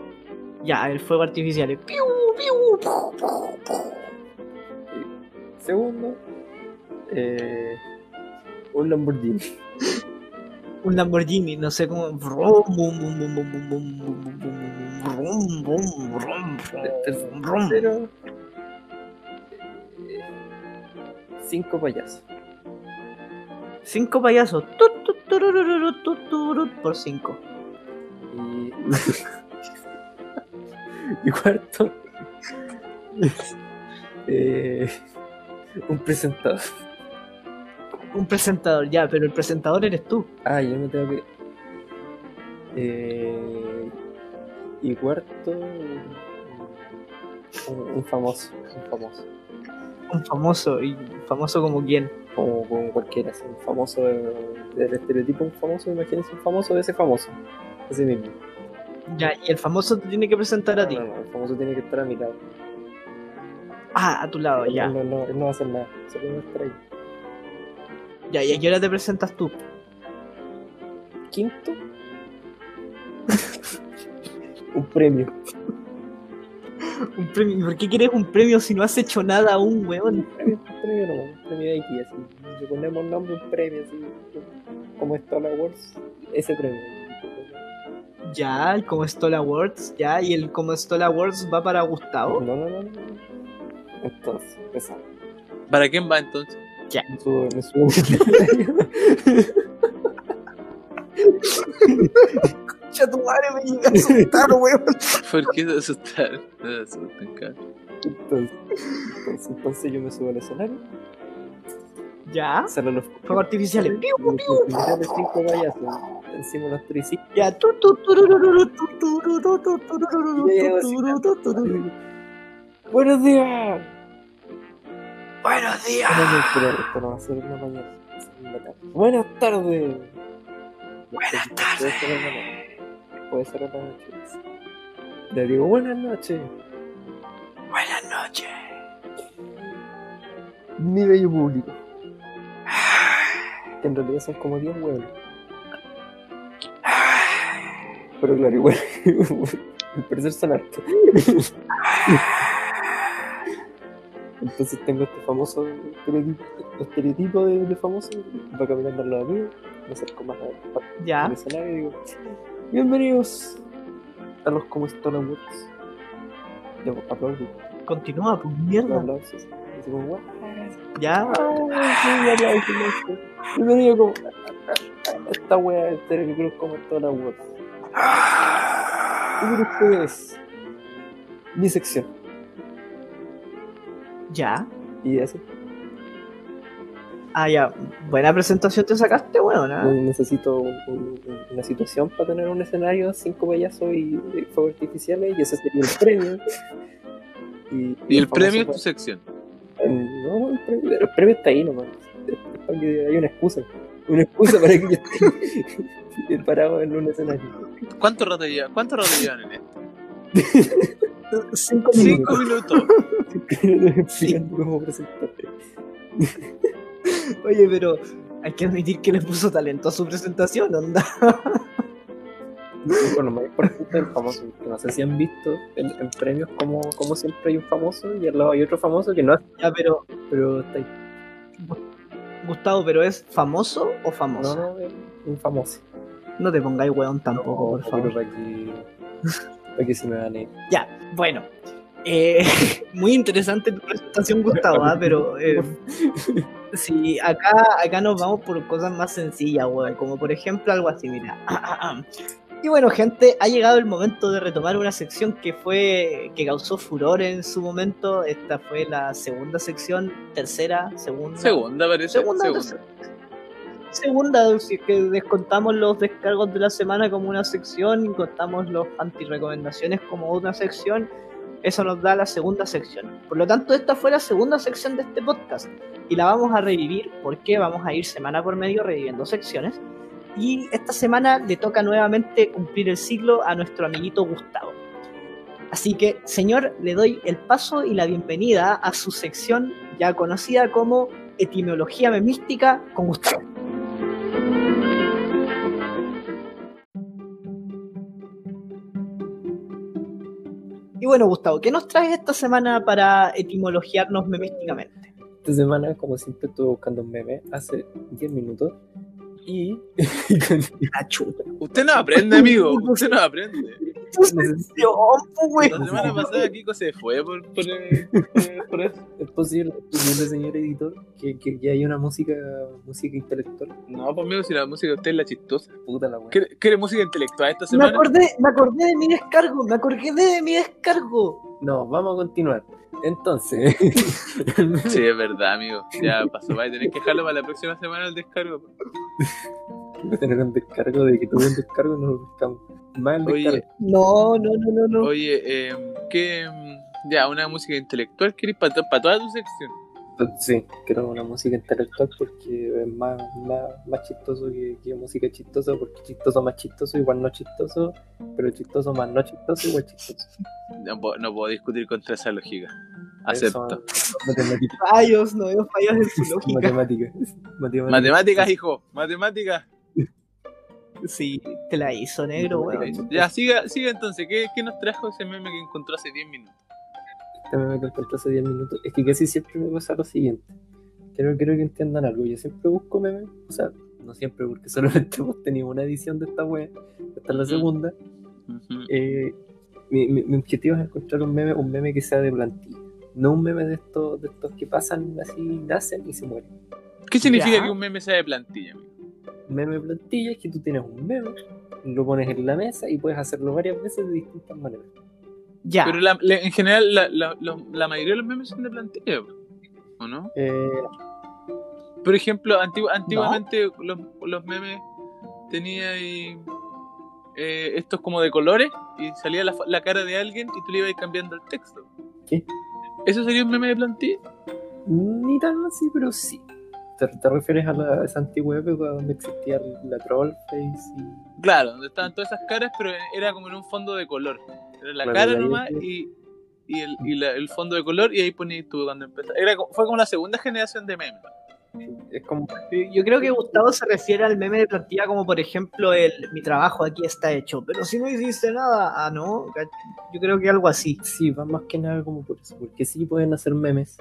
Speaker 1: Ya, el fuego artificial. Es... ¡Piu, piu, pu, pu, pu!
Speaker 2: Segundo, eh, un Lamborghini.
Speaker 1: un Lamborghini, no sé cómo.
Speaker 2: Tercero, cinco payasos.
Speaker 1: Cinco payasos. Tut, tut, turururu, tut, Por cinco.
Speaker 2: Y, y cuarto, eh, un presentador.
Speaker 1: Un presentador, ya, pero el presentador eres tú.
Speaker 2: Ah, yo me tengo que. Eh, y cuarto, un, un famoso. Un famoso.
Speaker 1: Un famoso. ¿Y famoso como quién?
Speaker 2: Como, como cualquiera, así, un famoso de- del estereotipo, un famoso, imagínense un famoso de ese famoso. Ese mismo.
Speaker 1: Ya, y el famoso te tiene que presentar a ti.
Speaker 2: No, no, el famoso tiene que estar a mi lado.
Speaker 1: Ah, a tu lado, ya.
Speaker 2: No, no, él no va a hacer nada, solo va a estar ahí.
Speaker 1: Ya, y a qué hora te presentas tú.
Speaker 2: Quinto, un premio.
Speaker 1: Un premio. ¿Y por qué quieres un premio si no has hecho nada aún, weón?
Speaker 2: Un premio, un premio no, un premio de aquí, así. Le ponemos nombre, un premio, así. Como Star Wars, ese premio.
Speaker 1: Ya, el como Stola Awards, ya, y el como Stola Awards va para Gustavo.
Speaker 2: No, no, no, no. Entonces, esa.
Speaker 3: ¿Para quién va entonces?
Speaker 2: Me subo, me subo
Speaker 1: Ya tu madre me llega a asustar, weón.
Speaker 3: ¿Por qué se asustaron? No se asustan, cabrón.
Speaker 2: entonces, entonces, entonces yo me subo al escenario,
Speaker 1: Ya,
Speaker 2: salen los
Speaker 1: fuegos artificiales. Piu,
Speaker 2: los artificiales, cinco payasos encima de los triciclos.
Speaker 1: Ya, tu, tu.
Speaker 2: ¡Buenos días!
Speaker 1: Buenos días.
Speaker 2: Esto no va a ser una mañana. Buenas tardes.
Speaker 1: Buenas
Speaker 2: Puede Puede ser en la noche. Le digo buenas noches,
Speaker 1: Buenas noches.
Speaker 2: mi bello público. Que en realidad son como 10 huevos. Pero claro, igual. al parecer son hartos. Entonces tengo este famoso estereotipo, estereotipo de, de famoso. Va caminando al lado mío. Me acerco más al,
Speaker 1: Ya,
Speaker 2: al escenario y digo: Bienvenidos a los como Stone Awards. Yo aplaudo.
Speaker 1: continúa, pues mierda.
Speaker 2: aplausos. Así como, "Guau".
Speaker 1: Ya.
Speaker 2: Bienvenido como esta wea de Stereo Cruz como Stone Awards. Y con ustedes, mi sección.
Speaker 1: ya.
Speaker 2: Y así.
Speaker 1: Ah, ya. Buena presentación te sacaste, weón. ¿ah?
Speaker 2: Necesito un- un- una situación para tener un escenario, cinco payasos y, y fuegos artificiales, y ese sería el premio. Y,
Speaker 3: Y el premio es tu sección.
Speaker 2: No, el premio, el premio está ahí nomás. Hay una excusa. Una excusa para que yo esté parado en un escenario.
Speaker 3: ¿Cuánto rato llevan? ¿Cuánto rato llevan en esto?
Speaker 1: Cinco
Speaker 3: Cinco minutos.
Speaker 2: explicando cómo presentarte.
Speaker 1: Oye, pero hay que admitir que le puso talento a su presentación, onda.
Speaker 2: Bueno, más importante el famoso. que No sé si han visto en, en premios como, como siempre hay un famoso y al lado hay otro famoso que no es,
Speaker 1: Ya, pero,
Speaker 2: pero está ahí.
Speaker 1: Gustavo, ¿pero es famoso o
Speaker 2: No,
Speaker 1: famoso?
Speaker 2: no, es un famoso.
Speaker 1: No, te pongáis weón tampoco, por
Speaker 2: pero
Speaker 1: favor.
Speaker 2: para que, para que se me gane.
Speaker 1: Ya, bueno. Eh, muy interesante tu presentación, Gustavo, ¿ah? pero eh, sí, acá, acá nos vamos por cosas más sencillas, weón, como por ejemplo algo así, mira. Y bueno, gente, ha llegado el momento de retomar una sección que fue que causó furor en su momento. Esta fue la segunda sección, tercera, segunda.
Speaker 3: Segunda, parece.
Speaker 1: Segunda,
Speaker 3: Segunda.
Speaker 1: Segunda, si es que descontamos los descargos de la semana como una sección y contamos los anti-recomendaciones como una sección, eso nos da la segunda sección. Por lo tanto, esta fue la segunda sección de este podcast y la vamos a revivir porque vamos a ir semana por medio reviviendo secciones. Y esta semana le toca nuevamente cumplir el ciclo a nuestro amiguito Gustavo. Así que, señor, le doy el paso y la bienvenida a su sección ya conocida como Etimología Memística con Gustavo. Y bueno, Gustavo, ¿qué nos traes esta semana para etimologiarnos memísticamente?
Speaker 2: Esta semana, como siempre, estuve buscando un meme hace 10 minutos y.
Speaker 3: Usted no aprende, amigo. Usted no aprende.
Speaker 1: Pues,
Speaker 3: La semana pasada Kiko se fue por, por, eh, por- por eso.
Speaker 2: es posible, es posible, señor editor, que, que ya hay una música música intelectual.
Speaker 3: No, pues amigo, si la música de usted es la chistosa.
Speaker 2: Puta la wea.
Speaker 3: ¿Quiere, quiere música intelectual esta
Speaker 1: Me
Speaker 3: semana?
Speaker 1: acordé, me acordé de mi descargo, me acordé de mi descargo.
Speaker 2: No, vamos a continuar. Entonces,
Speaker 3: Sí, es verdad, amigo. Ya pasó. Va a tener que dejarlo para la próxima semana el descargo.
Speaker 2: Voy a tener un descargo de que tuve un descargo y no lo
Speaker 3: Oye,
Speaker 2: descargo.
Speaker 1: No, no, no, no, no.
Speaker 3: Oye, eh, ¿qué. mm, Ya, una música intelectual querés para toda tu sección?
Speaker 2: Sí, quiero una música intelectual porque es más, más, más chistoso que, que música chistosa, porque chistoso más chistoso igual no chistoso, pero chistoso más no chistoso igual chistoso.
Speaker 3: No, puedo- no puedo discutir contra esa lógica. Acepto.
Speaker 2: Matemáticas.
Speaker 1: Fallos, no veo fallos en su lógica.
Speaker 2: Matemáticas. Matemáticas.
Speaker 3: Matemáticas, hijo. Matemáticas.
Speaker 1: Sí, te la hizo negro, weón.
Speaker 3: Ya, siga, siga entonces. ¿Qué, ¿Qué nos trajo ese meme que encontró hace 10 minutos?
Speaker 2: Este meme que encontré hace 10 minutos. Es que casi siempre me pasa lo siguiente. Quiero, quiero que entiendan algo. Yo siempre busco memes. O sea, no siempre, porque solamente hemos tenido una edición de esta wea. Esta es la
Speaker 3: Ujú.
Speaker 2: segunda. Eh, mi, mi- mi objetivo es encontrar un meme, un meme que sea de plantilla. No un meme de estos, de estos que pasan así, nacen y se mueren.
Speaker 3: ¿Qué significa
Speaker 1: Ya.
Speaker 3: que un meme sea de plantilla, amigo?
Speaker 2: Un meme de plantilla es que tú tienes un meme, lo pones en la mesa y puedes hacerlo varias veces de distintas maneras.
Speaker 1: Ya.
Speaker 3: Pero la- en general, la, la- la- la mayoría de los memes son de plantilla, ¿o no?
Speaker 2: Eh,
Speaker 3: Por ejemplo, antigu- antiguamente los, los memes tenían ahí, eh, estos como de colores y salía la cara de alguien y tú le ibas cambiando el texto.
Speaker 2: ¿Qué?
Speaker 3: ¿Eso sería un meme de plantilla?
Speaker 2: ni tan así, pero sí. ¿Te, te refieres a, la, a esa antigua época donde existía la troll face y
Speaker 3: Claro, donde estaban todas esas caras, pero era como en un fondo de color. Era la
Speaker 2: Claro,
Speaker 3: cara nomás
Speaker 2: que-
Speaker 3: y, y, el, y la- el fondo de color y ahí ponías tú cuando empezó. Era, fue como la segunda generación de memes.
Speaker 2: es como
Speaker 1: Yo creo que Gustavo se refiere al meme de plantilla como por ejemplo el mi trabajo aquí está hecho, pero si no hiciste nada, ah no, yo creo que algo así.
Speaker 2: Sí, va más que nada como por eso, porque sí pueden hacer memes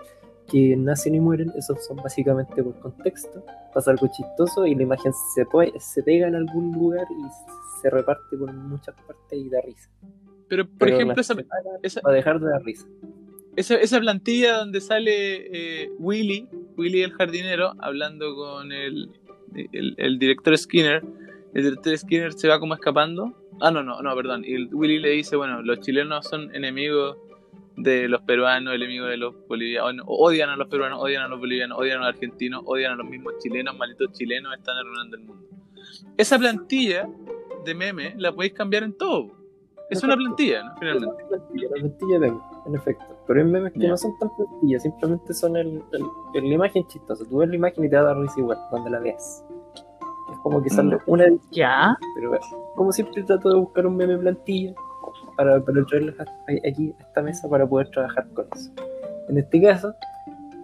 Speaker 2: que nacen y mueren, esos son básicamente por contexto, pasa algo chistoso y la imagen se, puede, se pega en algún lugar y se reparte por muchas partes y da risa.
Speaker 3: Pero, por
Speaker 2: Pero
Speaker 3: ejemplo, esa,
Speaker 2: para dejar de dar risa.
Speaker 3: esa, esa plantilla donde sale eh, Willy, Willy el jardinero, hablando con el, el, el director Skinner. El director Skinner se va como escapando. Ah, no, no, no, perdón. Y Willy le dice, bueno, los chilenos son enemigos de los peruanos, enemigos de los bolivianos, odian a los peruanos, odian a los bolivianos, odian a los argentinos, odian a los mismos chilenos, malditos chilenos, están arruinando el mundo. Esa plantilla de meme la podéis cambiar en todo. Es una plantilla, ¿no? Finalmente.
Speaker 2: Una plantilla, una plantilla de memes, en efecto. Pero hay memes que
Speaker 3: Ya.
Speaker 2: no son tan plantillas, simplemente son el, el- el- la imagen chistosa. Tú ves la imagen y te va a dar risa igual, donde la veas. Es como que sale una
Speaker 1: Ya.
Speaker 2: Pero bueno, como siempre trato de buscar un meme plantilla para, para traerlos aquí a esta mesa para poder trabajar con eso. En este caso,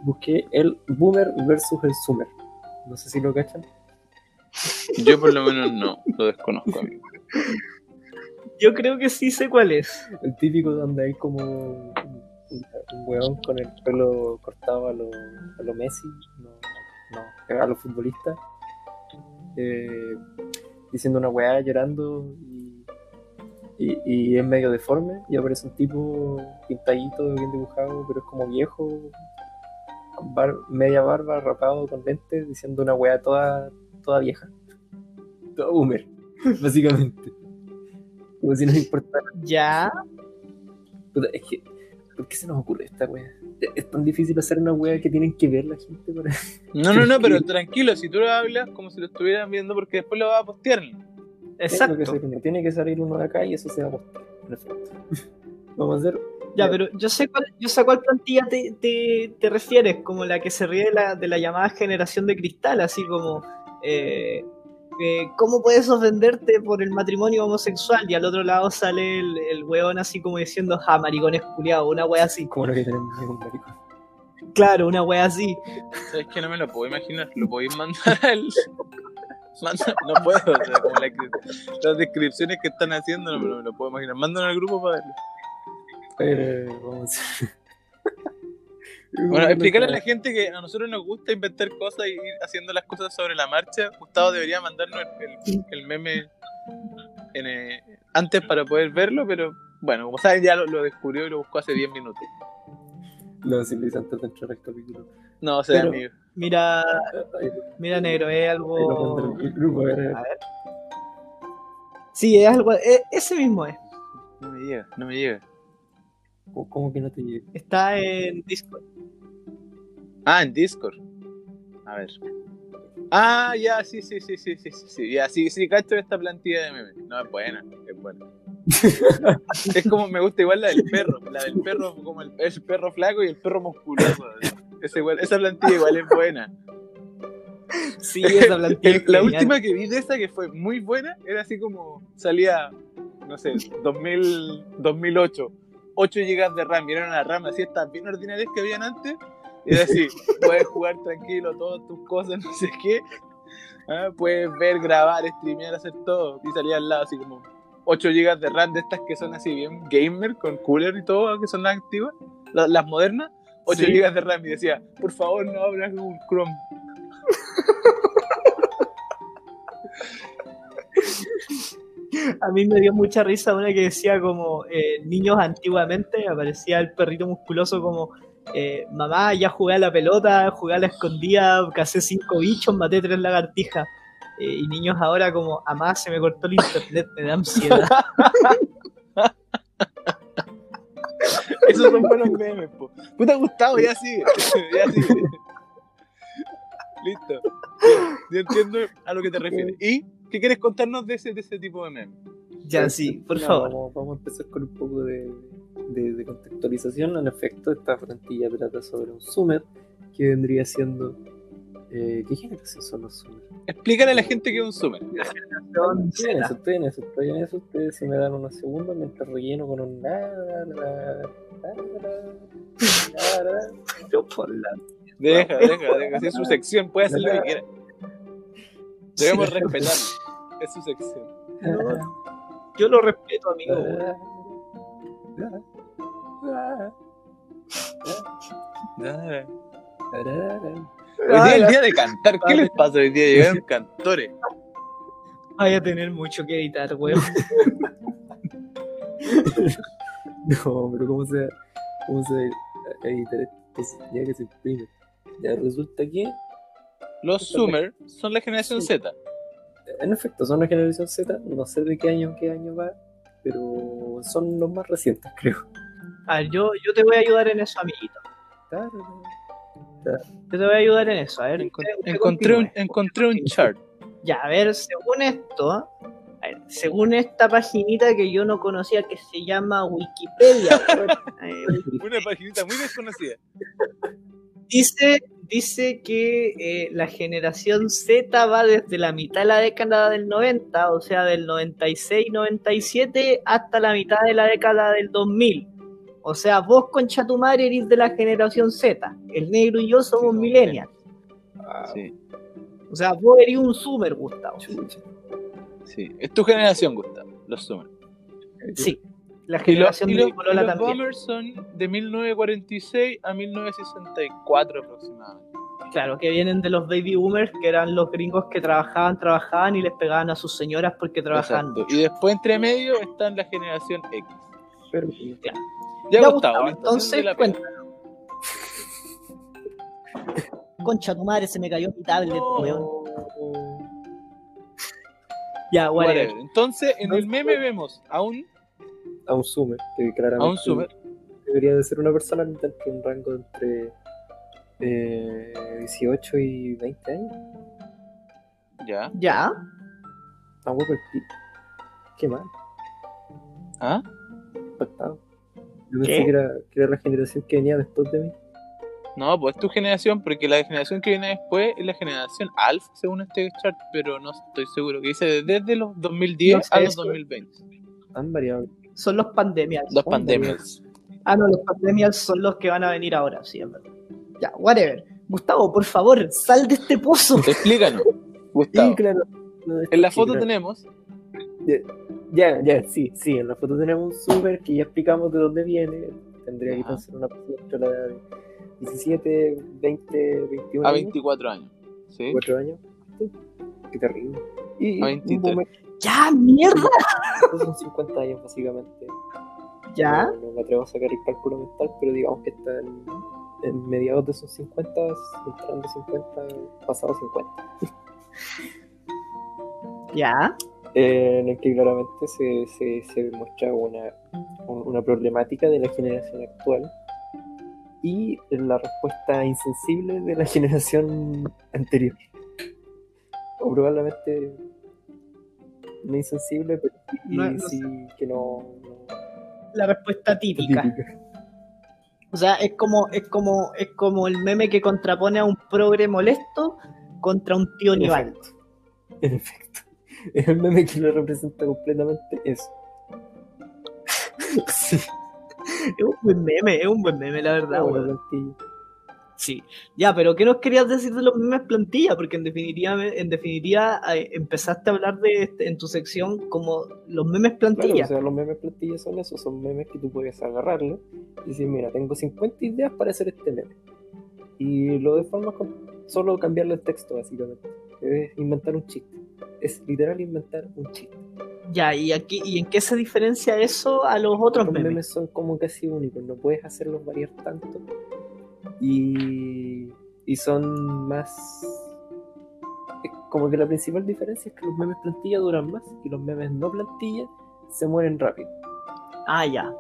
Speaker 2: busqué el Boomer versus el Summer. No sé si lo cachan.
Speaker 3: Yo por lo menos no, lo desconozco, amigo.
Speaker 1: Yo creo que sí sé cuál es.
Speaker 2: El típico donde hay como un, un, un weón con el pelo cortado a lo, a lo Messi, no, no, a los futbolistas, eh, diciendo una weá, llorando y, y, y es medio deforme y aparece un tipo pintadito, bien dibujado, pero es como viejo, con bar- media barba, rapado, con lentes, diciendo una weá toda, toda vieja. Todo boomer, básicamente. Como si no importara
Speaker 1: Ya.
Speaker 2: Puta, es que, ¿por qué se nos ocurre esta wea? Es- Es tan difícil hacer una wea que tienen que ver la gente para.
Speaker 3: No, no, no, pero tranquilo, si tú lo hablas como si lo estuvieran viendo, porque después lo vas a postear.
Speaker 2: Tiene que,
Speaker 1: Exacto.
Speaker 2: Tiene que salir uno de acá y eso se va a mostrar. Perfecto. Vamos a hacer.
Speaker 1: Ya, pero yo sé cuál, yo sé a cuál plantilla te, te, te refieres, como la que se ríe de la, de la llamada generación de cristal, así como eh, eh, ¿cómo puedes ofenderte por el matrimonio homosexual? Y al otro lado sale el, el weón así como diciendo, ja, maricones culiados, una wea así.
Speaker 2: Como lo que tenemos en un maricón.
Speaker 1: Claro, una wea así.
Speaker 3: Es que no me lo puedo imaginar. Lo podéis mandar al. Manda- no puedo, o sea, como la las descripciones que están haciendo no me lo, me lo puedo imaginar. Mándalo al grupo para verlo.
Speaker 2: Pero vamos a
Speaker 3: Bueno, explicarle a la gente que a nosotros nos gusta inventar cosas y ir haciendo las cosas sobre la marcha. Gustavo debería mandarnos el, el- el meme en, eh, antes para poder verlo, pero bueno, como saben, ya lo, lo descubrió y lo buscó hace 10 minutos.
Speaker 2: Los antes de entrar al capítulo.
Speaker 3: No, o sea,
Speaker 2: Pero-
Speaker 3: amigo.
Speaker 1: Mira, mira negro, es algo...
Speaker 2: mandaron el grupo, a ver, a ver.
Speaker 1: A ver. Sí, es algo... e- ese mismo es.
Speaker 3: No me llega, no me llega.
Speaker 2: ¿Cómo- ¿Cómo que no te llega?
Speaker 1: Está en Discord.
Speaker 3: Ah, en Discord. A ver. Ah, ya, sí, sí, sí, sí, sí, sí, sí. Ya, sí, sí, cacho esta plantilla de memes. No, es buena, es buena. es como, me gusta igual la del perro. La del perro, como el, el perro flaco y el perro musculoso. Igual- esa plantilla igual es buena.
Speaker 1: Sí, esa plantilla.
Speaker 3: La última que vi de esa que fue muy buena era así como salía, no sé, 2000, 2008. 8 GB de RAM, vieron la RAM así estas bien ordinarias que habían antes. Y era así, puedes jugar tranquilo todas tus cosas, no sé qué. Ah, Puedes ver, grabar, streamear, hacer todo. Y salía al lado así como 8 GB de RAM de estas que son así bien gamer, con cooler y todo, que son las activas. La- las modernas, 8
Speaker 1: Sí.
Speaker 3: GB de RAM. Y decía, por favor no abras Google Chrome.
Speaker 1: A mí me dio mucha risa una que decía como eh, niños antiguamente, aparecía el perrito musculoso como eh, mamá, ya jugué a la pelota, jugué a la escondida, cacé cinco bichos, maté tres lagartijas. Eh, y niños ahora como, mamá, se me cortó el internet, me da ansiedad.
Speaker 3: Esos son buenos memes, po. Puta Gustavo, ya sigue. ya sigue. Listo. Yo entiendo a lo que te refieres. ¿Y qué quieres contarnos de ese, de ese tipo de memes?
Speaker 1: ya, sí, por
Speaker 2: No,
Speaker 1: favor.
Speaker 2: Vamos, vamos a empezar con un poco de, de- de contextualización. En efecto, esta plantilla trata sobre un Sumer que vendría siendo. Eh, ¿Qué generación son los Sumer?
Speaker 3: Explícale a la gente qué es un Sumer.
Speaker 2: Estoy en eso, estoy en eso, estoy en eso. Ustedes si me dan unos segundos mientras relleno con un. la.
Speaker 1: Pero por la-
Speaker 3: Deja, deja, deja. Si es su sección, puede hacer lo que quiera. Debemos
Speaker 1: Sí.
Speaker 3: respetarlo. Es su sección.
Speaker 1: No, yo lo respeto, amigo.
Speaker 3: Hoy día es el día de cantar. ¿Qué les pasa hoy día? Llegaron cantores.
Speaker 1: Vaya a tener mucho que editar, weón.
Speaker 2: No, pero ¿cómo se, cómo se va a editar esto? Ya que se imprime. Ya resulta que,
Speaker 3: Los Sumer son la generación Z.
Speaker 2: en efecto, son la generación Z. No sé de qué año, qué año va, pero son los más recientes, creo.
Speaker 1: A ver, yo, yo te voy a ayudar en eso, amiguito. Yo te voy a ayudar en eso. A ver,
Speaker 3: encontré, un, encontré un chart.
Speaker 1: Ya, a ver, según esto, a ver, según esta paginita que yo no conocía que se llama Wikipedia, eh,
Speaker 3: Una paginita muy desconocida.
Speaker 1: dice, dice que eh, la generación Z va desde la mitad de la década del 90, o sea, del 96-97 hasta la mitad de la década del 2000. O sea, vos, concha tu madre, eres de la generación Z. El negro y yo somos millennials.
Speaker 2: Ah,
Speaker 3: Sí,
Speaker 1: O sea, vos eres un Sumer, Gustavo.
Speaker 3: sí. Es tu generación, Gustavo. Los Sumer.
Speaker 1: Sí. La
Speaker 3: Y, los-
Speaker 1: generación
Speaker 3: y
Speaker 1: de
Speaker 3: los, y
Speaker 1: polola
Speaker 3: los. Bombers son de 1946 a 1964 aproximadamente.
Speaker 1: Claro, que vienen de los baby boomers, que eran los gringos que trabajaban, trabajaban y les pegaban a sus señoras porque trabajaban.
Speaker 3: Exacto. Y después entre medio están la generación X.
Speaker 2: Pero,
Speaker 3: Ya,
Speaker 1: Ya,
Speaker 3: Gustavo,
Speaker 1: Gustavo, entonces cuéntanos. Concha tu madre, se me cayó mi tablet, weón. Ya, whatever.
Speaker 3: Whatever. Entonces, en el meme vemos a un,
Speaker 2: a un Sumer, que claramente
Speaker 3: a un Sumer.
Speaker 2: debería de ser una persona de un rango entre eh, 18 y 20 años.
Speaker 3: Ya.
Speaker 1: Ya,
Speaker 2: Tan guapo el pico. Qué mal,
Speaker 3: ¿Ah?
Speaker 2: impactado. Yo pensé
Speaker 1: ¿Qué?
Speaker 2: que era, que era la generación que venía después de mí.
Speaker 3: No, pues es tu generación, porque la generación que viene después es la generación Alf, según este chart, pero no estoy seguro. Que dice desde los 2010
Speaker 1: No sé
Speaker 3: a los
Speaker 1: eso.
Speaker 3: 2020.
Speaker 2: Han variado.
Speaker 1: Son los pandemias.
Speaker 3: Dos pandemias.
Speaker 1: Ah, no, los pandemias son los que van a venir ahora, sí, es verdad. Ya, whatever. Gustavo, por favor, sal de este pozo.
Speaker 3: Explícanos,
Speaker 2: Sí,
Speaker 3: Gustavo.
Speaker 2: claro.
Speaker 3: En la
Speaker 2: Sí,
Speaker 3: foto
Speaker 2: claro.
Speaker 3: tenemos
Speaker 2: Ya, ya, sí, sí, en la foto tenemos un super que ya explicamos de dónde viene. Tendría que
Speaker 3: Ajá.
Speaker 2: ser una persona entre la de 17, 20, 21
Speaker 3: a
Speaker 2: años,
Speaker 3: 24 años. ¿Sí?
Speaker 2: 4 años. Qué terrible. Y,
Speaker 3: A
Speaker 2: y un
Speaker 3: 23.
Speaker 2: boomer,
Speaker 1: Ya, mierda.
Speaker 2: estos son 50 años básicamente.
Speaker 1: Ya.
Speaker 2: No, no me atrevo a sacar el cálculo mental, pero digamos que está en, en mediados de sus 50, entrando 50, pasado 50.
Speaker 1: Ya.
Speaker 2: Eh, en el que claramente se, se, se muestra una, un- una problemática de la generación actual y la respuesta insensible de la generación anterior. O probablemente no insensible, pero sí,
Speaker 1: No, no
Speaker 2: sí que no, no-
Speaker 1: La respuesta típica.
Speaker 2: típica.
Speaker 1: O sea, es como, es como, es como el meme que contrapone a un progre molesto contra un tío
Speaker 2: efecto. En efecto. Es el meme que lo representa completamente eso. sí,
Speaker 1: Es un buen meme, es un buen meme, la verdad,
Speaker 2: plantilla.
Speaker 1: Sí. Ya, pero ¿qué nos querías decir de los memes plantilla? Porque en definitiva, en definitiva eh, empezaste a hablar de este- en tu sección como los memes
Speaker 2: Claro,
Speaker 1: plantilla.
Speaker 2: o sea, los memes plantillas son esos, son memes que tú puedes agarrarlo y decir, mira, tengo 50 ideas para hacer este meme. Y lo de forma con solo cambiarle el texto, básicamente. Es inventar un chiste. Es literal inventar un chiste.
Speaker 1: Ya, ¿y aquí y en qué se diferencia eso a los otros
Speaker 2: Los
Speaker 1: memes?
Speaker 2: memes son como casi únicos, no puedes hacerlos variar tanto. Y, y son más... como que la principal diferencia es que los memes plantilla duran más y los memes no plantilla se mueren rápido.
Speaker 1: Ah, ya.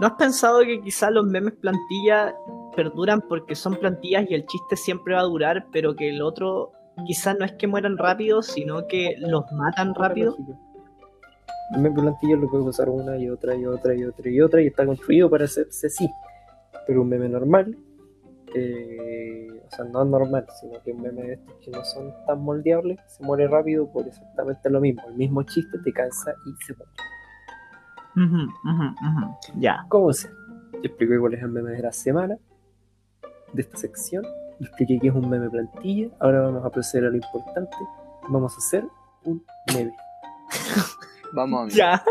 Speaker 1: ¿No has pensado que quizá los memes plantilla perduran porque son plantillas y el chiste siempre va a durar, pero que el otro quizás no es que mueran rápido, sino que los matan rápido?
Speaker 2: El meme plantilla lo puedes usar una y otra y otra y otra y otra y está construido para hacerse así. Pero un meme normal, eh, o sea, no normal, sino que un meme de estos que no son tan moldeables, se muere rápido por exactamente lo mismo. El mismo chiste te cansa y se muere.
Speaker 1: Ujú, ujú, ujú. Ya.
Speaker 2: ¿Cómo se? Te expliqué cuál es el meme de la semana, de esta sección, expliqué qué es un meme plantilla. Ahora vamos a proceder a lo importante. Vamos a hacer un meme.
Speaker 3: Vamos a ver.
Speaker 1: Ya.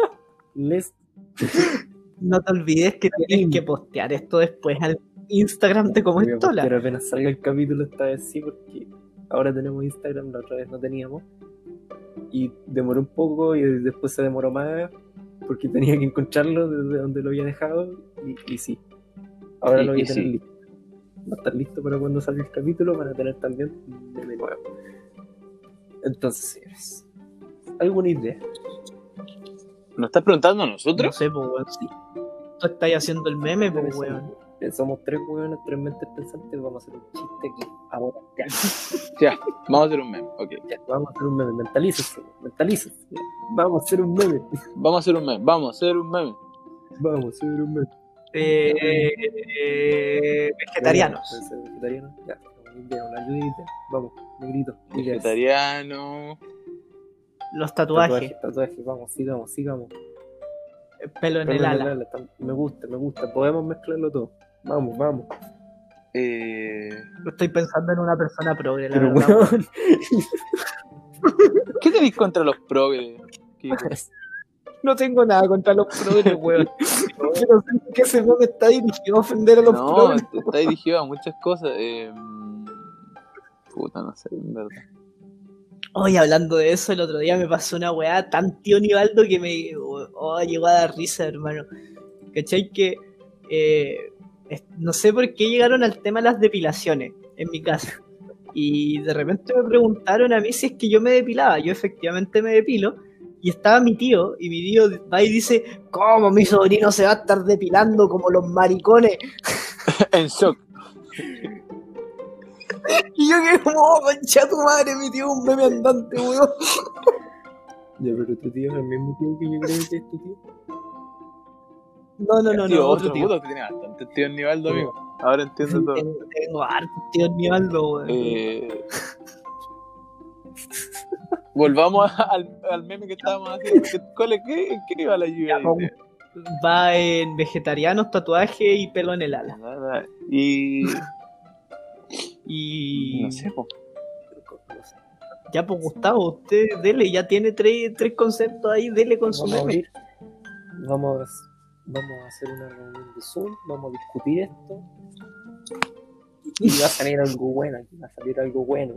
Speaker 2: Les
Speaker 1: No te olvides que tienes que postear esto después al Instagram de como estola.
Speaker 2: postear apenas salga el capítulo esta vez sí, porque ahora tenemos Instagram, la otra vez no teníamos. Y demoró un poco y después se demoró más porque tenía que encontrarlo desde donde lo había dejado y, y sí. Ahora lo voy a tener
Speaker 3: sí.
Speaker 2: listo. Va a estar listo para cuando salga el capítulo, van a tener también un meme nuevo. Entonces, señores, ¿alguna idea?
Speaker 3: ¿Nos estás preguntando a
Speaker 1: No
Speaker 3: nosotros?
Speaker 1: sé, pues, weón. Sí. Tú estás haciendo el meme, pues, weón.
Speaker 2: Somos tres hueones, tres mentes pensantes, vamos a hacer un chiste aquí. Ahora, ya.
Speaker 3: Ya, vamos a hacer un meme. Ok.
Speaker 2: Ya, vamos a hacer un meme, mentalícense, mentalícense. Vamos a hacer un meme.
Speaker 3: Vamos a hacer un meme. Vamos a hacer un meme.
Speaker 2: Vamos a hacer un meme.
Speaker 1: Eh, eh, vegetarianos.
Speaker 2: Vegetariano. Ya, una ayudita. Vamos, negrito.
Speaker 3: Vegetariano.
Speaker 1: Los tatuajes.
Speaker 2: Tatuajes, tatuajes, vamos, sigamos, sigamos.
Speaker 1: Pelo en el
Speaker 2: Perdón,
Speaker 1: ala.
Speaker 2: ala, está- Me gusta, me gusta. Podemos mezclarlo todo. Vamos, vamos.
Speaker 3: Eh,
Speaker 1: Estoy pensando en una persona progre, la
Speaker 2: Pero
Speaker 1: verdad. weón.
Speaker 3: ¿Qué tenéis contra los progres?
Speaker 1: No tengo nada contra los progres, weón. Pero siento que ese meme está dirigido a ofender a los
Speaker 3: No,
Speaker 1: progres.
Speaker 3: está dirigido a muchas cosas. Eh, puta, no sé, en verdad.
Speaker 1: Oye, hablando de eso, el otro día me pasó una weá tan tío Nivaldo que me oh, llegó a dar risa, hermano. ¿Cachai? Que eh, no sé por qué llegaron al tema de las depilaciones en mi casa. Y de repente me preguntaron a mí si es que yo me depilaba. Yo efectivamente me depilo. Y estaba mi tío, y mi tío va y dice, ¿cómo mi sobrino se va a estar depilando como los maricones?
Speaker 3: en shock.
Speaker 1: Y yo que como, oh, concha tu madre, mi tío es un meme andante, weón.
Speaker 2: Ya, pero tu tío es el mismo tío que yo creo que es tu tío.
Speaker 1: No, no, no,
Speaker 3: tío,
Speaker 1: no,
Speaker 3: otro
Speaker 1: otro tío.
Speaker 3: puto que tiene bastante tío Nivaldo, amigo. Ahora entiendo todo.
Speaker 1: Tengo, tengo harto tío Nivaldo, weón.
Speaker 3: Eh, Volvamos a- al, al meme que estábamos haciendo. ¿Qué, cuál es, qué, ¿En qué iba la lluvia?
Speaker 1: Va en vegetarianos, tatuaje y pelo en el ala.
Speaker 3: Y.
Speaker 1: Y
Speaker 3: No sé, po.
Speaker 1: ya pues Gustavo, usted dele, ya tiene tres, tres conceptos ahí, dele con su
Speaker 2: Vamos
Speaker 1: meme.
Speaker 2: Vamos, a- vamos a hacer una reunión de Zoom, vamos a discutir esto. Y va a salir algo bueno, aquí va a salir algo bueno.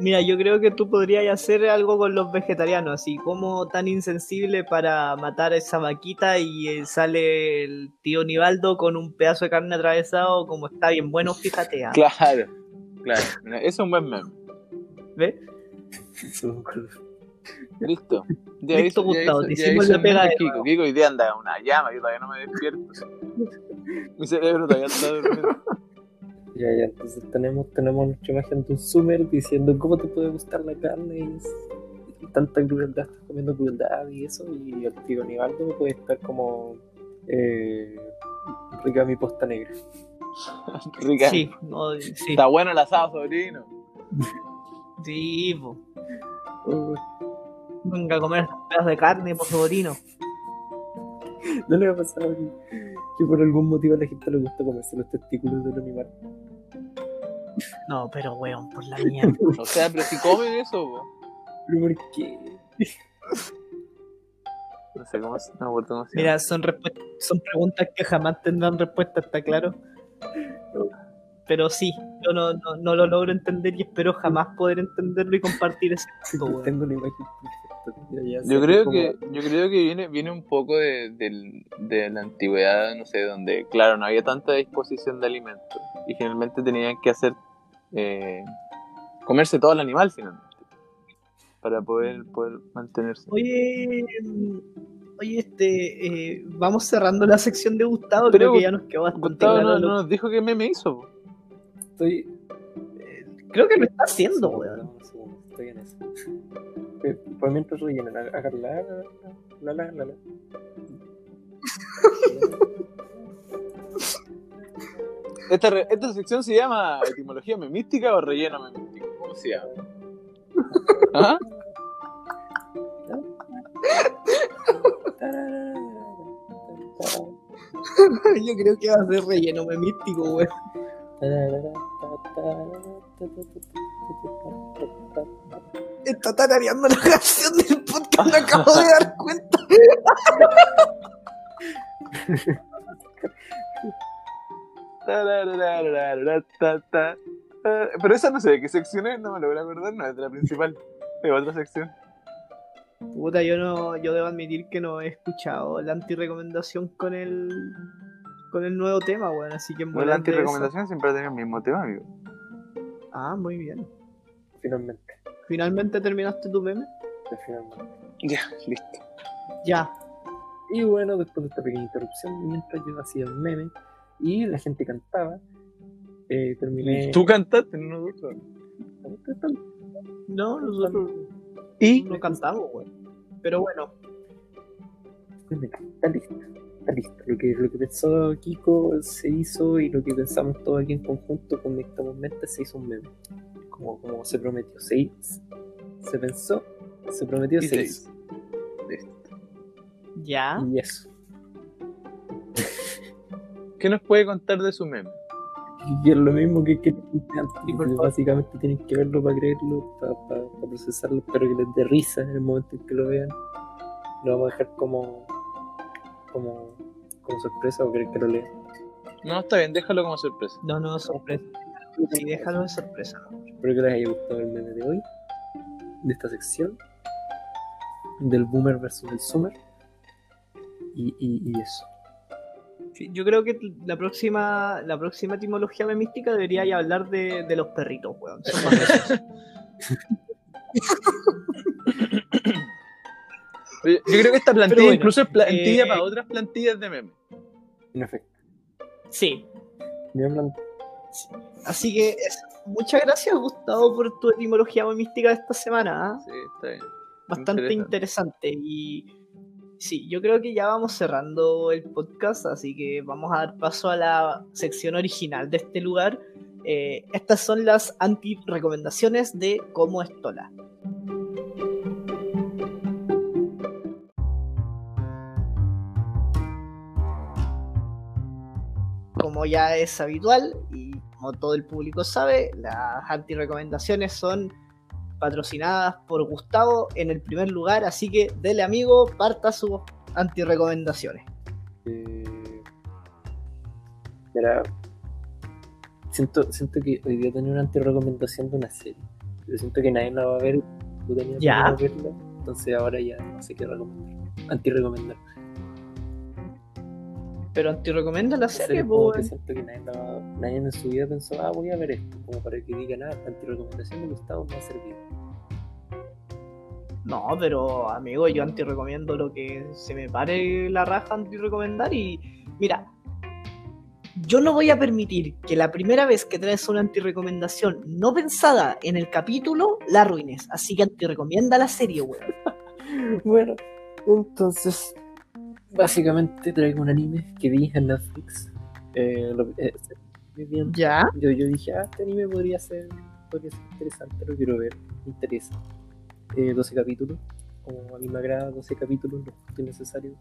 Speaker 1: Mira, yo creo que tú podrías hacer algo con los vegetarianos, así como tan insensible para matar a esa vaquita y eh, sale el tío Nivaldo con un pedazo de carne atravesado, como está bien bueno, fíjate, ¿ah?
Speaker 3: Claro, claro. Es un buen meme.
Speaker 1: ¿ves?
Speaker 3: Listo. Ya
Speaker 1: Listo,
Speaker 3: hizo- ya
Speaker 1: Gustavo,
Speaker 3: hizo-
Speaker 1: te
Speaker 3: ya
Speaker 1: hicimos la pega de
Speaker 3: Kiko. Kiko hoy día anda una llama, yo todavía no me despierto. Mi cerebro todavía está durmiendo.
Speaker 2: Ya, ya, entonces tenemos, tenemos nuestra imagen de un Sumer diciendo cómo te puede gustar la carne y es- y tanta crueldad, estás comiendo crueldad y eso, y el tío Nivaldo puede estar como eh, rica mi posta negra.
Speaker 3: Rica.
Speaker 1: Sí, no, sí,
Speaker 3: Está bueno el asado, sobrino.
Speaker 1: sí, po. Venga a comer pedazos de carne, por favorino.
Speaker 2: ¿No le ha pasado que, que por algún motivo a la gente le gusta comerse los testículos del animal?
Speaker 1: No, pero weón, por la mierda.
Speaker 3: O sea, pero si comen eso, po.
Speaker 2: ¿Pero por qué?
Speaker 3: No sé cómo se no cómo se
Speaker 1: Mira, son, son preguntas que jamás tendrán respuesta, ¿está claro? Pero sí, yo no, no, no lo logro entender y espero jamás poder entenderlo y compartir ese punto, weón.
Speaker 2: Tengo la imagen perfecta.
Speaker 3: Yo creo
Speaker 2: como-
Speaker 3: que, yo creo que viene, viene un poco de, del- de la antigüedad, no sé, donde, claro, no había tanta disposición de alimentos. Y generalmente tenían que hacer eh, comerse todo el animal finalmente. Para poder, poder mantenerse.
Speaker 1: Oye, oye, este, eh, vamos cerrando la sección de Gustavo,
Speaker 3: Pero
Speaker 1: creo que ya nos quedó bastante
Speaker 3: Gustavo
Speaker 1: claro
Speaker 3: no,
Speaker 1: lo-
Speaker 3: no nos dijo que meme hizo. po.
Speaker 2: Estoy.
Speaker 1: Creo que lo está haciendo,
Speaker 2: un segundo,
Speaker 1: weón.
Speaker 2: Estoy en eso. Eh, Por mientras rellenan, la, la, la, la, la, la.
Speaker 3: Esta, re- esta sección se llama etimología memística o relleno memístico. ¿Cómo se llama? ¿Ah?
Speaker 1: Yo creo que va a ser relleno memístico, weón. Está tarareando la canción del podcast, me acabo de dar cuenta.
Speaker 3: Eh, Pero esa no sé de qué sección es, no me logro acordar, no es de la principal, de otra sección.
Speaker 1: Puta, yo no, yo debo admitir que no he escuchado la antirecomendación con el con el nuevo tema, weón, así que en
Speaker 3: Bueno, la antirecomendación siempre ha tenido el mismo tema, amigo.
Speaker 1: Ah, muy bien.
Speaker 2: Finalmente,
Speaker 1: ¿Finalmente terminaste tu meme?
Speaker 2: finalmente.
Speaker 3: Ya, listo.
Speaker 1: Ya.
Speaker 2: Y bueno, después de esta pequeña interrupción, mientras yo hacía el meme y la gente cantaba, eh, terminé.
Speaker 3: Tú cantaste, no nosotros.
Speaker 1: No, nosotros
Speaker 3: Y
Speaker 1: no cantamos, weón. Pero bueno,
Speaker 2: Está listo, está listo. Lo que, lo que pensó Kiko se hizo y lo que pensamos todos aquí en conjunto, conectamos mentes, se hizo un meme. Como, como se prometió. Se, hi- se pensó, se prometió,
Speaker 3: Y
Speaker 2: se
Speaker 3: se
Speaker 2: hizo.
Speaker 1: ya.
Speaker 2: Y eso.
Speaker 3: ¿Qué nos puede contar de su meme?
Speaker 2: Y es lo mismo que, que antes, básicamente tienen que verlo para creerlo, para, para- para procesarlo. Espero que les dé risa en el momento en que lo vean. Lo vamos a dejar como, como, como sorpresa o creen que lo lean.
Speaker 3: No, está bien, déjalo como sorpresa.
Speaker 1: No, no, sorpresa. Sí, déjalo de sorpresa.
Speaker 2: Espero que les haya gustado el meme de hoy, de esta sección, del boomer versus el summer. Y, y, y eso.
Speaker 1: Sí, yo creo que la próxima, la próxima etimología memística debería ya hablar de, de los perritos, weón. Son más
Speaker 3: Yo creo que esta plantilla
Speaker 1: bueno,
Speaker 3: incluso es plantilla
Speaker 1: eh,
Speaker 3: para otras plantillas de meme.
Speaker 2: En efecto.
Speaker 1: Sí.
Speaker 2: Me hablan
Speaker 1: Así que muchas gracias, Gustavo, por tu etimología memística de esta semana. ¿ah?
Speaker 3: Sí, está bien.
Speaker 1: Bastante
Speaker 3: Interesante.
Speaker 1: interesante. Y Sí, yo creo que ya vamos cerrando el podcast, así que vamos a dar paso a la sección original de este lugar. Eh, estas son las anti-recomendaciones de Cómo Estola. Como ya es habitual y como todo el público sabe, las anti-recomendaciones son patrocinadas por Gustavo en el primer lugar, así que dele amigo, parta sus anti-recomendaciones.
Speaker 2: Eh, mira, siento, siento que hoy día tenía una anti-recomendación de una serie. Pero siento que nadie la va a ver. Tú tenías
Speaker 1: Ya.
Speaker 2: de verla. Entonces ahora ya no sé qué recomendar. Anti-recomendar.
Speaker 1: Pero anti-recomienda la serie,
Speaker 2: serie como
Speaker 1: pues.
Speaker 2: que siento que nadie, la nadie en su vida pensó, ah, voy a ver esto. Como para que digan, ah, anti-recomendación de Gustavo me ha servido.
Speaker 1: No, pero amigo, yo anti-recomiendo lo que se me pare la raja anti-recomendar y mira, yo no voy a permitir que la primera vez que traes una anti-recomendación no pensada en el capítulo la arruines. Así que anti-recomienda la serie, weón.
Speaker 2: Bueno, entonces, básicamente traigo un anime que vi en Netflix. Eh, lo- eh, bien.
Speaker 1: ¿Ya?
Speaker 2: Yo, yo dije, ah, este anime podría ser, podría ser interesante, lo quiero ver, me interesa. Eh, 12 capítulos, como a mí me agrada 12 capítulos, lo justo y necesario.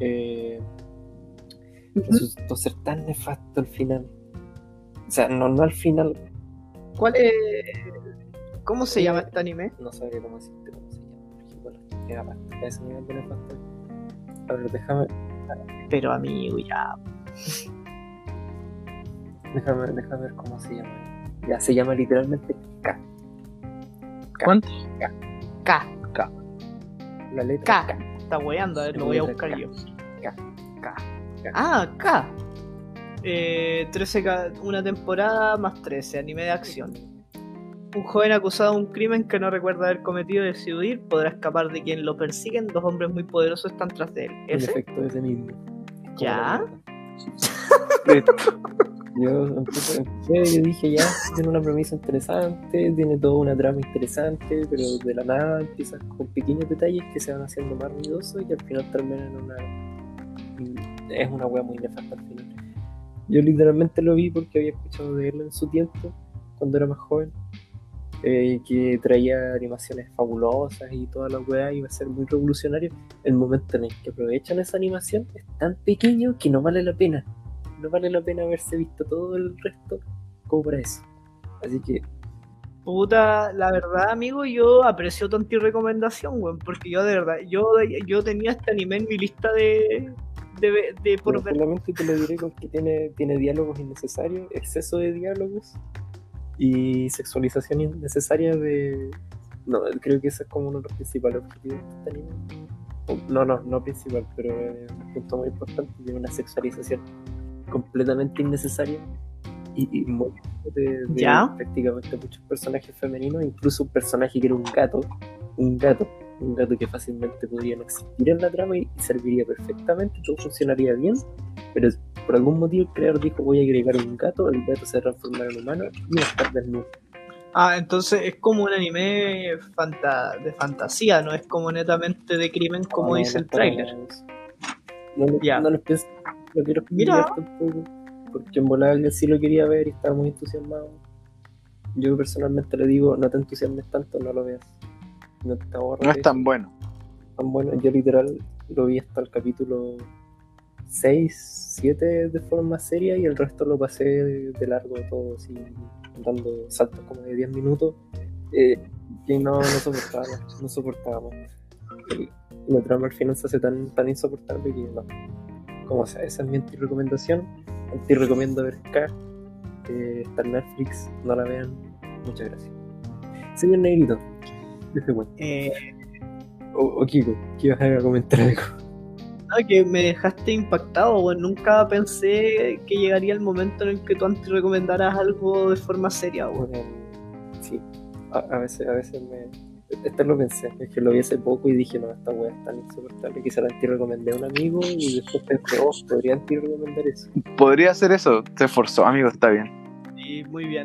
Speaker 2: Eh, resultó ser tan nefasto al final. O sea, no, no al final,
Speaker 1: ¿Cuál es? ¿Cómo se llama este anime?
Speaker 2: no sabría cómo decirte cómo se llama. La era a ese nivel de nefasto. A ver, déjame,
Speaker 1: Pero amigo, ya.
Speaker 2: déjame, déjame ver cómo se llama. Ya se llama literalmente K. K.
Speaker 3: ¿Cuánto?
Speaker 1: K.
Speaker 2: La letra
Speaker 1: K. Está weando, a ver, lo voy a buscar yo.
Speaker 2: K.
Speaker 1: K.
Speaker 2: K.
Speaker 1: Ah, K. Eh, 13 ca- una temporada más 13, anime de acción. Un joven acusado de un crimen que no recuerda haber cometido y decide huir podrá escapar de quien lo persiguen. Dos hombres muy poderosos están tras de él.
Speaker 2: En
Speaker 1: ¿Ese?
Speaker 2: efecto, ese mismo. Como
Speaker 1: ¿Ya?
Speaker 2: Yo empecé, yo dije ya, tiene una premisa interesante, tiene toda una trama interesante, pero de la nada empiezas con pequeños detalles que se van haciendo más ruidosos y al final terminan en una. Es una wea muy nefasta al final. Yo literalmente lo vi porque había escuchado de él en su tiempo, cuando era más joven, eh, que traía animaciones fabulosas y toda la wea iba a ser muy revolucionario. El momento en el que aprovechan esa animación es tan pequeño que no vale la pena no vale la pena haberse visto todo el resto como para eso. Así que,
Speaker 1: Puta, la verdad, amigo, yo aprecio tu anti-recomendación, weón. Porque yo, de verdad, yo, yo tenía este anime en mi lista de, de, de por ver.
Speaker 2: solamente te lo diré con que tiene, tiene diálogos innecesarios, exceso de diálogos y sexualización innecesaria de. No, creo que ese es como uno de los principales objetivos de este anime. No, no, no principal, pero es un punto muy importante. Tiene una sexualización completamente innecesaria y, y muy de, de
Speaker 1: ¿Ya?
Speaker 2: prácticamente muchos personajes femeninos, incluso un personaje que era un gato, un gato, un gato que fácilmente podría no existir en la trama y, serviría perfectamente, todo funcionaría bien, pero por algún motivo el creador dijo voy a agregar un gato, el gato se va a transformar en humano y va a estar desnudo.
Speaker 1: Ah, entonces es como un anime fanta- de fantasía, no es como netamente de crimen como
Speaker 2: No,
Speaker 1: dice
Speaker 2: no
Speaker 1: el tráiler.
Speaker 2: No, lo-
Speaker 1: Ya.
Speaker 2: no pienso, no quiero
Speaker 1: Mira.
Speaker 2: tampoco, porque en volar sí lo quería ver y estaba muy entusiasmado. Yo personalmente le digo, no te entusiasmes tanto, no lo veas. No te ahorres
Speaker 3: No es tan bueno.
Speaker 2: tan bueno. Yo literal lo vi hasta el capítulo 6, 7 de forma seria y el resto lo pasé de, de largo todo, así, dando saltos como de 10 minutos. Eh, y no, no soportaba, más, no. El- La trama al final se hace tan, tan insoportable que no. Como sea, esa es mi anti-recomendación. Anti-recomiendo ver K. eh, está en Netflix, no la vean. Muchas gracias. Señor Negrito, deje cuenta.
Speaker 1: Eh,
Speaker 2: O, o Kiko, que ibas a comentar algo.
Speaker 1: no, que me dejaste impactado, weón. Nunca pensé que llegaría el momento en el que tú anti-recomendaras algo de forma seria.
Speaker 2: Bueno, sí, a, a veces, a veces me. Esto lo pensé, es que lo vi hace poco y dije, no, esta wea es tan insoportable que se la anti-recomendé a un amigo y después pensé, oh, podría anti-recomendar eso.
Speaker 3: Podría hacer eso. Se esforzó, amigo, está bien.
Speaker 1: Y muy bien.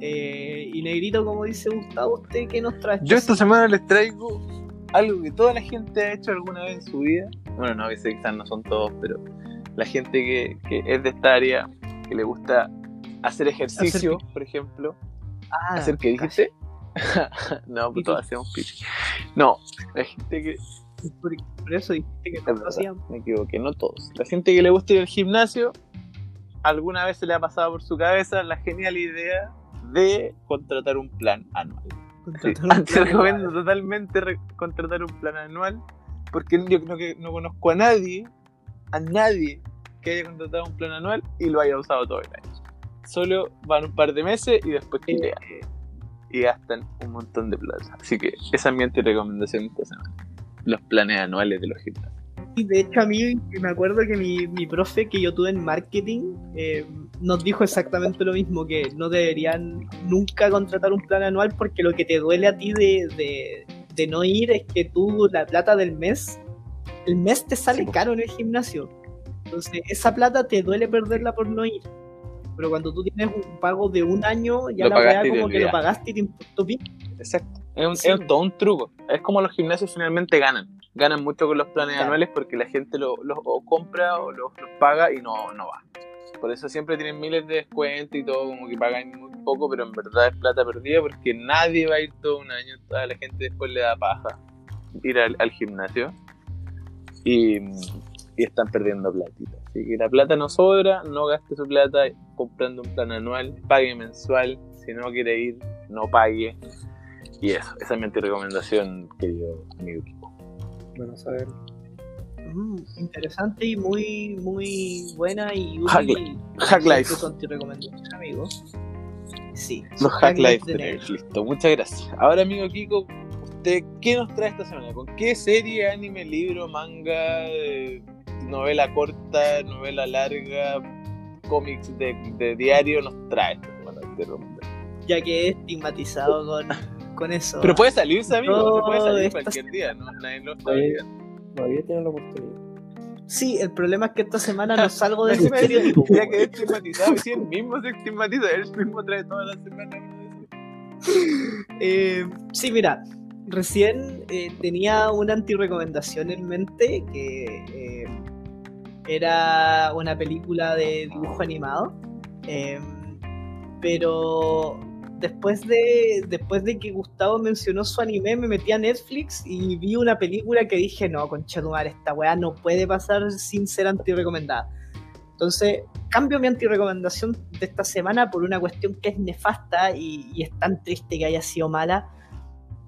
Speaker 1: Eh, y Negrito, como dice Gustavo, ¿usted qué nos trae?
Speaker 3: Yo esta semana les traigo algo que toda la gente ha hecho alguna vez en su vida. Bueno, no, a veces quizás no son todos, pero la gente que, que es de esta área, que le gusta hacer ejercicio, por ejemplo.
Speaker 1: Ah,
Speaker 3: ¿Hacer qué dijiste? no, pues todos hacemos pichi. No, la gente que.
Speaker 1: Por, por eso dijiste que no hacían.
Speaker 3: me equivoqué, no todos. La gente que le gusta ir al gimnasio, alguna vez se le ha pasado por su cabeza la genial idea de contratar un plan anual.
Speaker 1: Contratar un
Speaker 3: Te
Speaker 1: plan
Speaker 3: recomiendo totalmente re- contratar un plan anual, porque yo creo que no conozco a nadie, a nadie que haya contratado un plan anual y lo haya usado todo el año. Solo van un par de meses y después quitan. Y gastan un montón de plata. Así que esa es mi recomendación esta semana. Los planes anuales de los gimnasios.
Speaker 1: Y de hecho a mí me acuerdo que mi, mi profe que yo tuve en marketing eh, nos dijo exactamente lo mismo, que no deberían nunca contratar un plan anual porque lo que te duele a ti de, de- de no ir es que tú la plata del mes, el mes te sale
Speaker 3: Sí,
Speaker 1: caro en el gimnasio. Entonces esa plata te duele perderla por no ir. Pero cuando tú tienes un pago de un año, ya
Speaker 3: Lo
Speaker 1: la weá como que lo pagaste y te importó pico.
Speaker 3: Exacto. Es, un,
Speaker 1: Sí.
Speaker 3: es todo un truco. Es como los gimnasios finalmente ganan. Ganan mucho con los planes
Speaker 1: Claro.
Speaker 3: anuales porque la gente los lo, o compra o los paga y no, no va. Por eso siempre tienen miles de descuentos y todo, como que pagan muy poco, pero en verdad es plata perdida porque nadie va a ir todo un año. Toda la gente después le da paja ir al, al gimnasio y, y están perdiendo platita. Así que la plata no sobra, no gaste su plata comprando un plan anual, pague mensual. Si no quiere ir, no pague. Y eso, esa es mi recomendación, querido amigo Kiko.
Speaker 2: Bueno, saber.
Speaker 1: Mm, interesante y muy, muy buena y
Speaker 3: Hack
Speaker 1: útil.
Speaker 3: Hack Life.
Speaker 1: Con tu recomendación, amigo. Sí.
Speaker 3: Los Hack Life
Speaker 1: de.
Speaker 3: Listo, muchas gracias. Ahora, amigo Kiko, ¿usted qué nos trae esta semana? ¿Con qué serie, anime, libro, manga, eh, novela corta, novela larga, cómics de, de diario nos trae esta semana? de recomendación?
Speaker 1: Ya que he estigmatizado con, con eso.
Speaker 3: Pero puede salirse, amigo, se puede salir cualquier día, ¿no? Nadie lo obligando.
Speaker 2: Todavía tiene la oportunidad.
Speaker 1: Sí, el problema es que esta semana no salgo del
Speaker 3: Encima ese
Speaker 1: estereotipo.
Speaker 3: Ya quedé estigmatizado, si él mismo se estigmatiza, él mismo trae todas las semanas.
Speaker 1: Eh, sí, mira, recién eh, tenía una antirecomendación en mente que eh, era una película de dibujo animado. eh, pero después de, después de que Gustavo mencionó su anime, me metí a Netflix y vi una película que dije, no, conchetumar, esta weá no puede pasar sin ser antirecomendada. Entonces, cambio mi antirecomendación de esta semana por una cuestión que es nefasta y, y es tan triste que haya sido mala,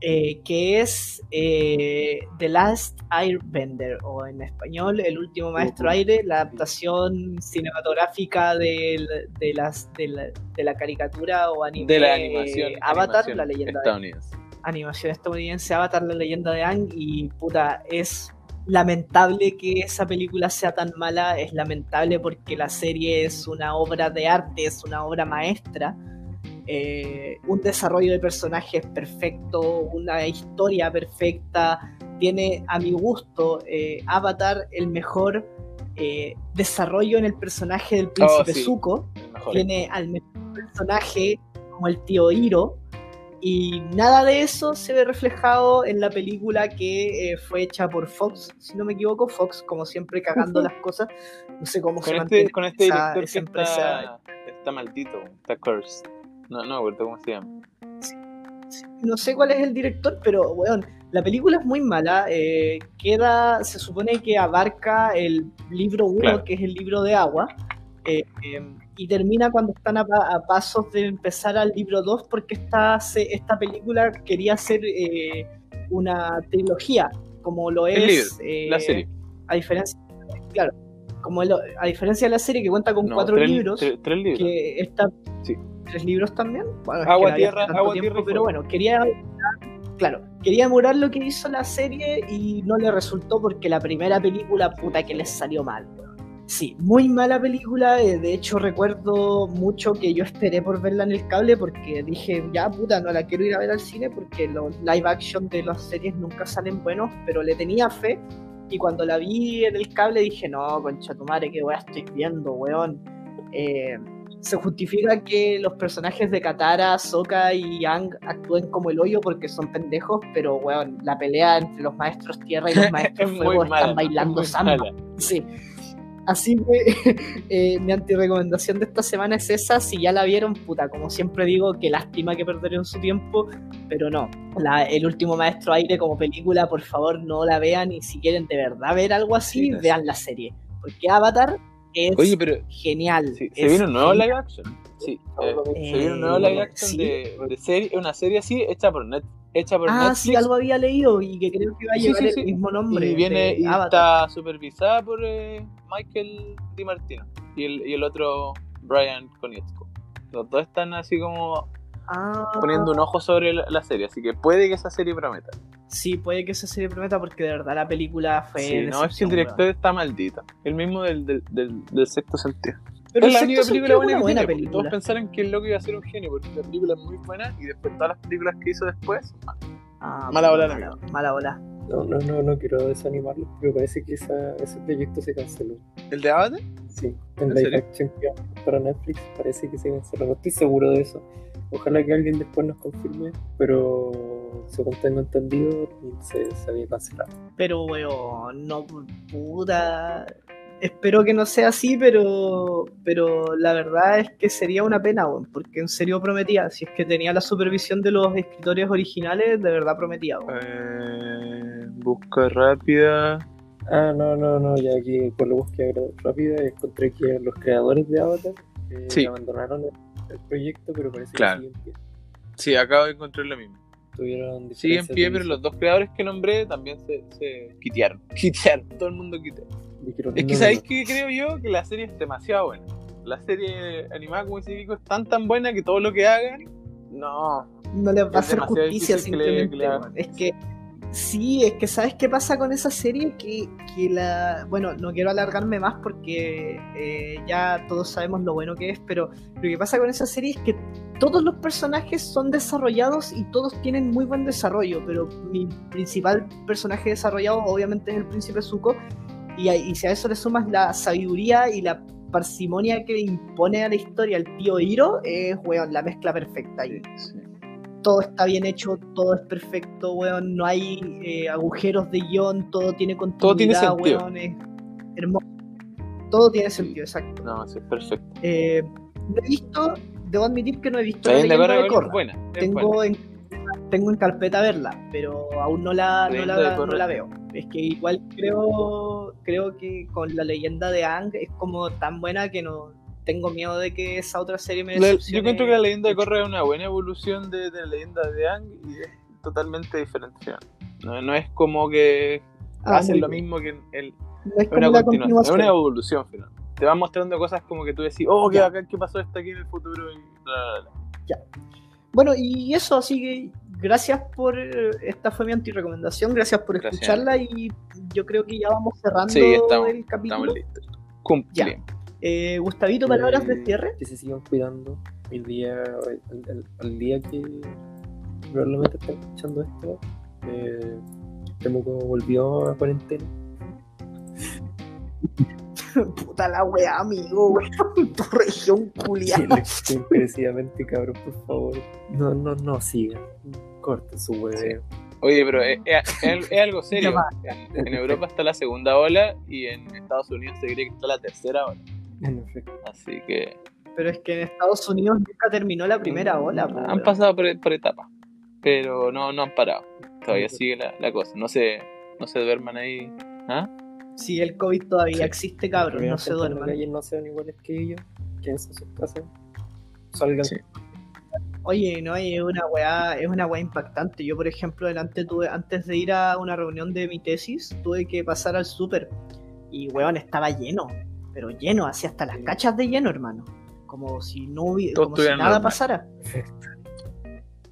Speaker 1: eh, que es eh, The Last Airbender, o en español, El último maestro aire, la adaptación cinematográfica de, las, de, la, de la caricatura o anime
Speaker 3: De la animación.
Speaker 1: eh, Avatar,
Speaker 3: animación
Speaker 1: la leyenda de animación estadounidense Avatar, la leyenda de Aang, y puta, es lamentable que esa película sea tan mala, es lamentable porque la serie es una obra de arte, es una obra maestra, eh, un desarrollo de personajes perfecto, una historia perfecta, tiene a mi gusto eh, Avatar el mejor eh, desarrollo en el personaje del príncipe
Speaker 3: Oh, sí.
Speaker 1: Zuko, tiene al mejor personaje como el tío Hiro y nada de eso se ve reflejado en la película que eh, fue hecha por Fox, si no me equivoco, Fox como siempre cagando las cosas, no sé cómo se
Speaker 3: Con
Speaker 1: mantiene
Speaker 3: este, con este
Speaker 1: esa-
Speaker 3: director
Speaker 1: esa
Speaker 3: que
Speaker 1: empresa.
Speaker 3: está, está maldito, está cursed. No, no cómo se llama.
Speaker 1: no sé cuál es el director, pero weón, la película es muy mala. eh, queda, se supone que abarca el libro 1,
Speaker 3: Claro.
Speaker 1: que es el libro de agua, eh, eh, y termina cuando están a, pa- a pasos de empezar al libro 2, porque esta, se- esta película quería ser eh, una trilogía, como lo es
Speaker 3: libro, La serie.
Speaker 1: a diferencia, claro, como a diferencia de la serie que cuenta con
Speaker 3: No,
Speaker 1: cuatro
Speaker 3: tres,
Speaker 1: libros,
Speaker 3: Tres, tres libros.
Speaker 1: que esta
Speaker 3: Sí.
Speaker 1: Tres libros también bueno,
Speaker 3: Agua, tierra, agua,
Speaker 1: tiempo,
Speaker 3: tierra
Speaker 1: pero bueno quería claro quería emular lo que hizo la serie y no le resultó porque la primera película puta que les salió mal weón. sí muy mala película eh, de hecho recuerdo mucho que yo esperé por verla en el cable porque dije ya puta no la quiero ir a ver al cine porque los live action de las series nunca salen buenos pero le tenía fe y cuando la vi en el cable dije, no, concha tu madre, qué weá estoy viendo, weón. Eh, se justifica que los personajes de Katara, Sokka y Yang actúen como el hoyo porque son pendejos, pero weón, la pelea entre los maestros tierra y los maestros
Speaker 3: Es
Speaker 1: fuego
Speaker 3: mala,
Speaker 1: están bailando
Speaker 3: es muy
Speaker 1: samba.
Speaker 3: mala.
Speaker 1: Sí. Así que eh, mi antirecomendación de esta semana es esa. Si ya la vieron, puta, como siempre digo, qué lástima que perdieron su tiempo, pero no. La- el último maestro aire como película, por favor, no la vean. Y si quieren de verdad ver algo así,
Speaker 3: Sí,
Speaker 1: vean la serie. Porque Avatar es
Speaker 3: Oye, pero
Speaker 1: genial.
Speaker 3: sí, se
Speaker 1: es
Speaker 3: viene un nuevo
Speaker 1: genial.
Speaker 3: live action. Sí, eh,
Speaker 1: Eh,
Speaker 3: se viene un nuevo live action
Speaker 1: sí.
Speaker 3: de, de serie, una serie así hecha por net, hecha por
Speaker 1: Ah,
Speaker 3: Netflix.
Speaker 1: sí, algo había leído y que creo que va a
Speaker 3: Sí,
Speaker 1: llevar
Speaker 3: sí,
Speaker 1: el mismo nombre.
Speaker 3: y viene y está supervisada por eh, Michael Di Martino y el, y el otro Brian Konietzko. Los dos están así como
Speaker 1: Ah,
Speaker 3: poniendo un ojo sobre la, la serie, así que puede que esa serie prometa.
Speaker 1: Sí, puede que esa serie prometa porque de verdad la película fue.
Speaker 3: Sí, no, es que el director está maldito. El mismo del, del, del, del sexto sentido.
Speaker 1: Pero
Speaker 3: es la única
Speaker 1: sexto
Speaker 3: película
Speaker 1: sentido
Speaker 3: buena
Speaker 1: es
Speaker 3: que
Speaker 1: una buena
Speaker 3: tiene, porque Todos
Speaker 1: película.
Speaker 3: pensaron que el loco iba a ser un genio, porque la película es muy buena y después todas las películas que hizo después son malas.
Speaker 1: Ah,
Speaker 3: Mala bola,
Speaker 1: mala,
Speaker 3: amigo.
Speaker 1: mala bola.
Speaker 2: No, no, no, no quiero desanimarlo, pero parece que esa, ese proyecto se canceló.
Speaker 3: ¿El de Avatar?
Speaker 2: Sí,
Speaker 3: ¿En
Speaker 2: en
Speaker 3: serio?
Speaker 2: action para Netflix parece que se canceló. No estoy seguro de eso. Ojalá que alguien después nos confirme, pero según tengo entendido, se, se había cancelado.
Speaker 1: Pero, weón, no, puta. Espero que no sea así, pero, pero la verdad es que sería una pena, weón, porque en serio prometía. Si es que tenía la supervisión de los escritores originales, de verdad prometía, weón.
Speaker 3: Eh, busca rápida.
Speaker 2: Ah, no, no, no, ya aquí por la búsqueda rápida encontré que los creadores de Avatar eh,
Speaker 3: Sí.
Speaker 2: abandonaron el, el proyecto, pero parece
Speaker 3: Claro.
Speaker 2: que sigue en pie.
Speaker 3: Sí, acabo de encontrar lo mismo.
Speaker 2: Tuvieron
Speaker 3: Sigue en pie, pero los dos creadores que nombré también se, se quitearon. Quitearon, todo el mundo quiteó.
Speaker 2: Dijeron,
Speaker 3: Es que
Speaker 2: no,
Speaker 3: ¿sabéis
Speaker 2: no,
Speaker 3: qué creo yo? Que la serie es demasiado buena. La serie animada, como dice Kiko, es tan tan buena que todo lo que hagan, no.
Speaker 1: no les va a hacer justicia
Speaker 3: que le-
Speaker 1: simplemente.
Speaker 3: que le hagan.
Speaker 1: Es que sí, es que sabes qué pasa con esa serie que, que la bueno, no quiero alargarme más porque eh, ya todos sabemos lo bueno que es, pero lo que pasa con esa serie es que todos los personajes son desarrollados y todos tienen muy buen desarrollo, pero mi principal personaje desarrollado obviamente es el príncipe Zuko y, y si a eso le sumas la sabiduría y la parsimonia que impone a la historia el tío Hiro, es weón, la mezcla perfecta. Todo está bien hecho, todo es perfecto, weón, no hay eh, agujeros de guion, todo tiene continuidad,
Speaker 3: Todo tiene sentido.
Speaker 1: weón, es hermoso. Todo tiene sentido, exacto.
Speaker 3: No, sí, es perfecto.
Speaker 1: Eh, no he visto, debo admitir que no he visto
Speaker 3: La
Speaker 1: la
Speaker 3: leyenda de
Speaker 1: de
Speaker 3: buena. buena.
Speaker 1: Tengo en, tengo en carpeta verla, pero aún no la, no la, no la veo. Es que igual creo, creo que con la leyenda de Ang es como tan buena que no tengo miedo de que esa otra serie me
Speaker 3: La- yo
Speaker 1: decepcione.
Speaker 3: encuentro que la leyenda de Korra es una buena evolución de, de la leyenda de Ang y es totalmente diferente. No, no es como que
Speaker 1: Ah,
Speaker 3: hacen lo mismo que en el,
Speaker 1: No es
Speaker 3: una
Speaker 1: la
Speaker 3: continuación, es una evolución final. Te van mostrando cosas como que tú decís, oh, qué
Speaker 1: Ya.
Speaker 3: bacán, qué pasó esto aquí en el futuro y bla, bla, bla.
Speaker 1: Bueno, y eso, así que gracias por. eh, Esta fue mi antirecomendación, gracias por
Speaker 3: Gracias.
Speaker 1: escucharla y yo creo que ya vamos cerrando
Speaker 3: Sí, estamos-
Speaker 1: el capítulo.
Speaker 3: Estamos listos. Cumplimos.
Speaker 1: Eh, Gustavito, palabras de
Speaker 2: Eh,
Speaker 1: cierre.
Speaker 2: Que se sigan cuidando el día, el, el- el día que probablemente estén escuchando esto. Eh, Temuco volvió a cuarentena.
Speaker 1: Puta la wea, amigo, weón. Tu región culiada.
Speaker 2: Encarecidamente, cabrón, por favor. No, no, no sigan. Corten su hueveo.
Speaker 3: Oye, pero es, es- es- es algo serio. En Europa está la segunda ola y en Estados Unidos se cree que está la tercera ola.
Speaker 2: En efecto.
Speaker 3: Así que
Speaker 1: Pero es que en Estados Unidos nunca terminó la primera ola. po,
Speaker 3: han pasado por, por etapas, pero no, no han parado. Todavía sigue la, la cosa. No se, no se duerman ahí. ¿Ah?
Speaker 1: Sí, el COVID todavía
Speaker 3: Sí.
Speaker 1: existe, cabrón. No se duerman.
Speaker 2: no sean iguales que ellos. Quédense en sus casas. Salgan.
Speaker 3: Sí.
Speaker 1: Oye, no, y es una weá, es una weá impactante. Yo, por ejemplo, delante tuve, antes de ir a una reunión de mi tesis, tuve que pasar al súper. Y weón, estaba lleno. Pero lleno, así hasta las cachas de lleno, hermano. Como si no hubiera, como si nada pasara.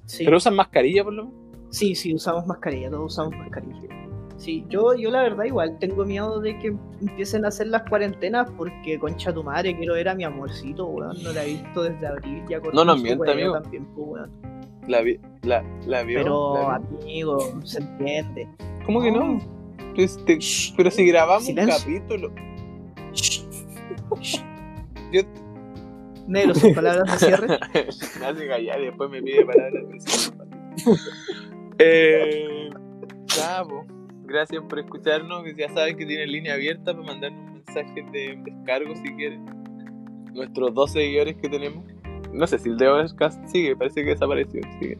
Speaker 1: Sí.
Speaker 3: ¿Pero usan mascarilla por lo menos?
Speaker 1: Sí, sí, usamos mascarilla, todos usamos mascarilla. Sí, yo, yo la verdad igual tengo miedo de que empiecen a hacer las cuarentenas porque concha tu madre, quiero ver a mi amorcito, weón, no la he visto desde abril, ya con
Speaker 3: No nos mienta, amigo.
Speaker 1: También, pues, weón.
Speaker 3: La, vi- la, la vio.
Speaker 1: Pero
Speaker 3: la
Speaker 1: amigo, se entiende.
Speaker 3: ¿Cómo que no?
Speaker 1: no.
Speaker 3: Pues te- pero si grabamos
Speaker 1: Silencio.
Speaker 3: un capítulo. Yo,
Speaker 1: Negro, sus palabras de cierre.
Speaker 3: me hace callar y después me pide palabras de cierre. eh, po. Gracias por escucharnos. Ya saben que tienen línea abierta para mandarnos mensajes de descargo si quieren. Nuestros dos seguidores que tenemos. No sé si el de Overcast sigue, parece que desapareció. Sigue.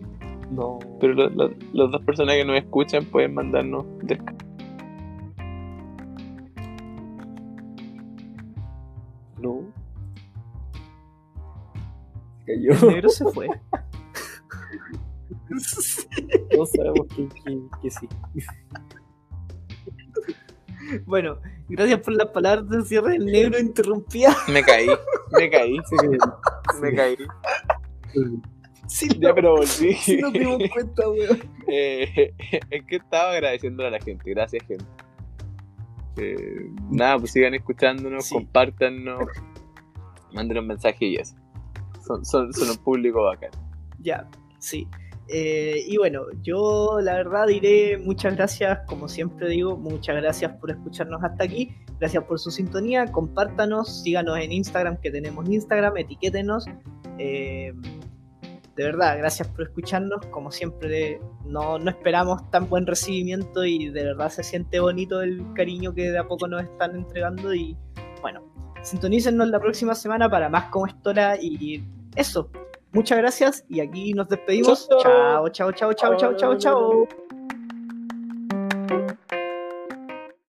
Speaker 2: No.
Speaker 3: Pero lo- lo- las dos personas que nos escuchan pueden mandarnos descargo.
Speaker 2: Cayó.
Speaker 1: Negro se fue.
Speaker 2: Todos sabemos que, que, que sí.
Speaker 1: Bueno, gracias por las palabras de cierre. El negro interrumpía.
Speaker 3: Me caí, me caí, me caí.
Speaker 1: Sí,
Speaker 3: Ya, pero volví.
Speaker 1: sí nos dimos cuenta, weón.
Speaker 3: Eh, es que estaba agradeciendo a la gente. Gracias, gente. Eh, nada, pues sigan escuchándonos,
Speaker 1: Sí.
Speaker 3: compártanos, manden un mensaje y eso. Son, son, un público bacán.
Speaker 1: Ya, sí. Eh, y bueno, yo la verdad diré muchas gracias, como siempre digo, muchas gracias por escucharnos hasta aquí, gracias por su sintonía, compártanos, síganos en Instagram, que tenemos Instagram, etiquétenos. Eh, de verdad, gracias por escucharnos, como siempre no, no esperamos tan buen recibimiento y de verdad se siente bonito el cariño que de a poco nos están entregando y bueno, sintonícennos la próxima semana para más como estora y eso. Muchas gracias y aquí nos despedimos.
Speaker 3: Chao.
Speaker 1: Chao, chao, chao, chao, chao, chao, chao.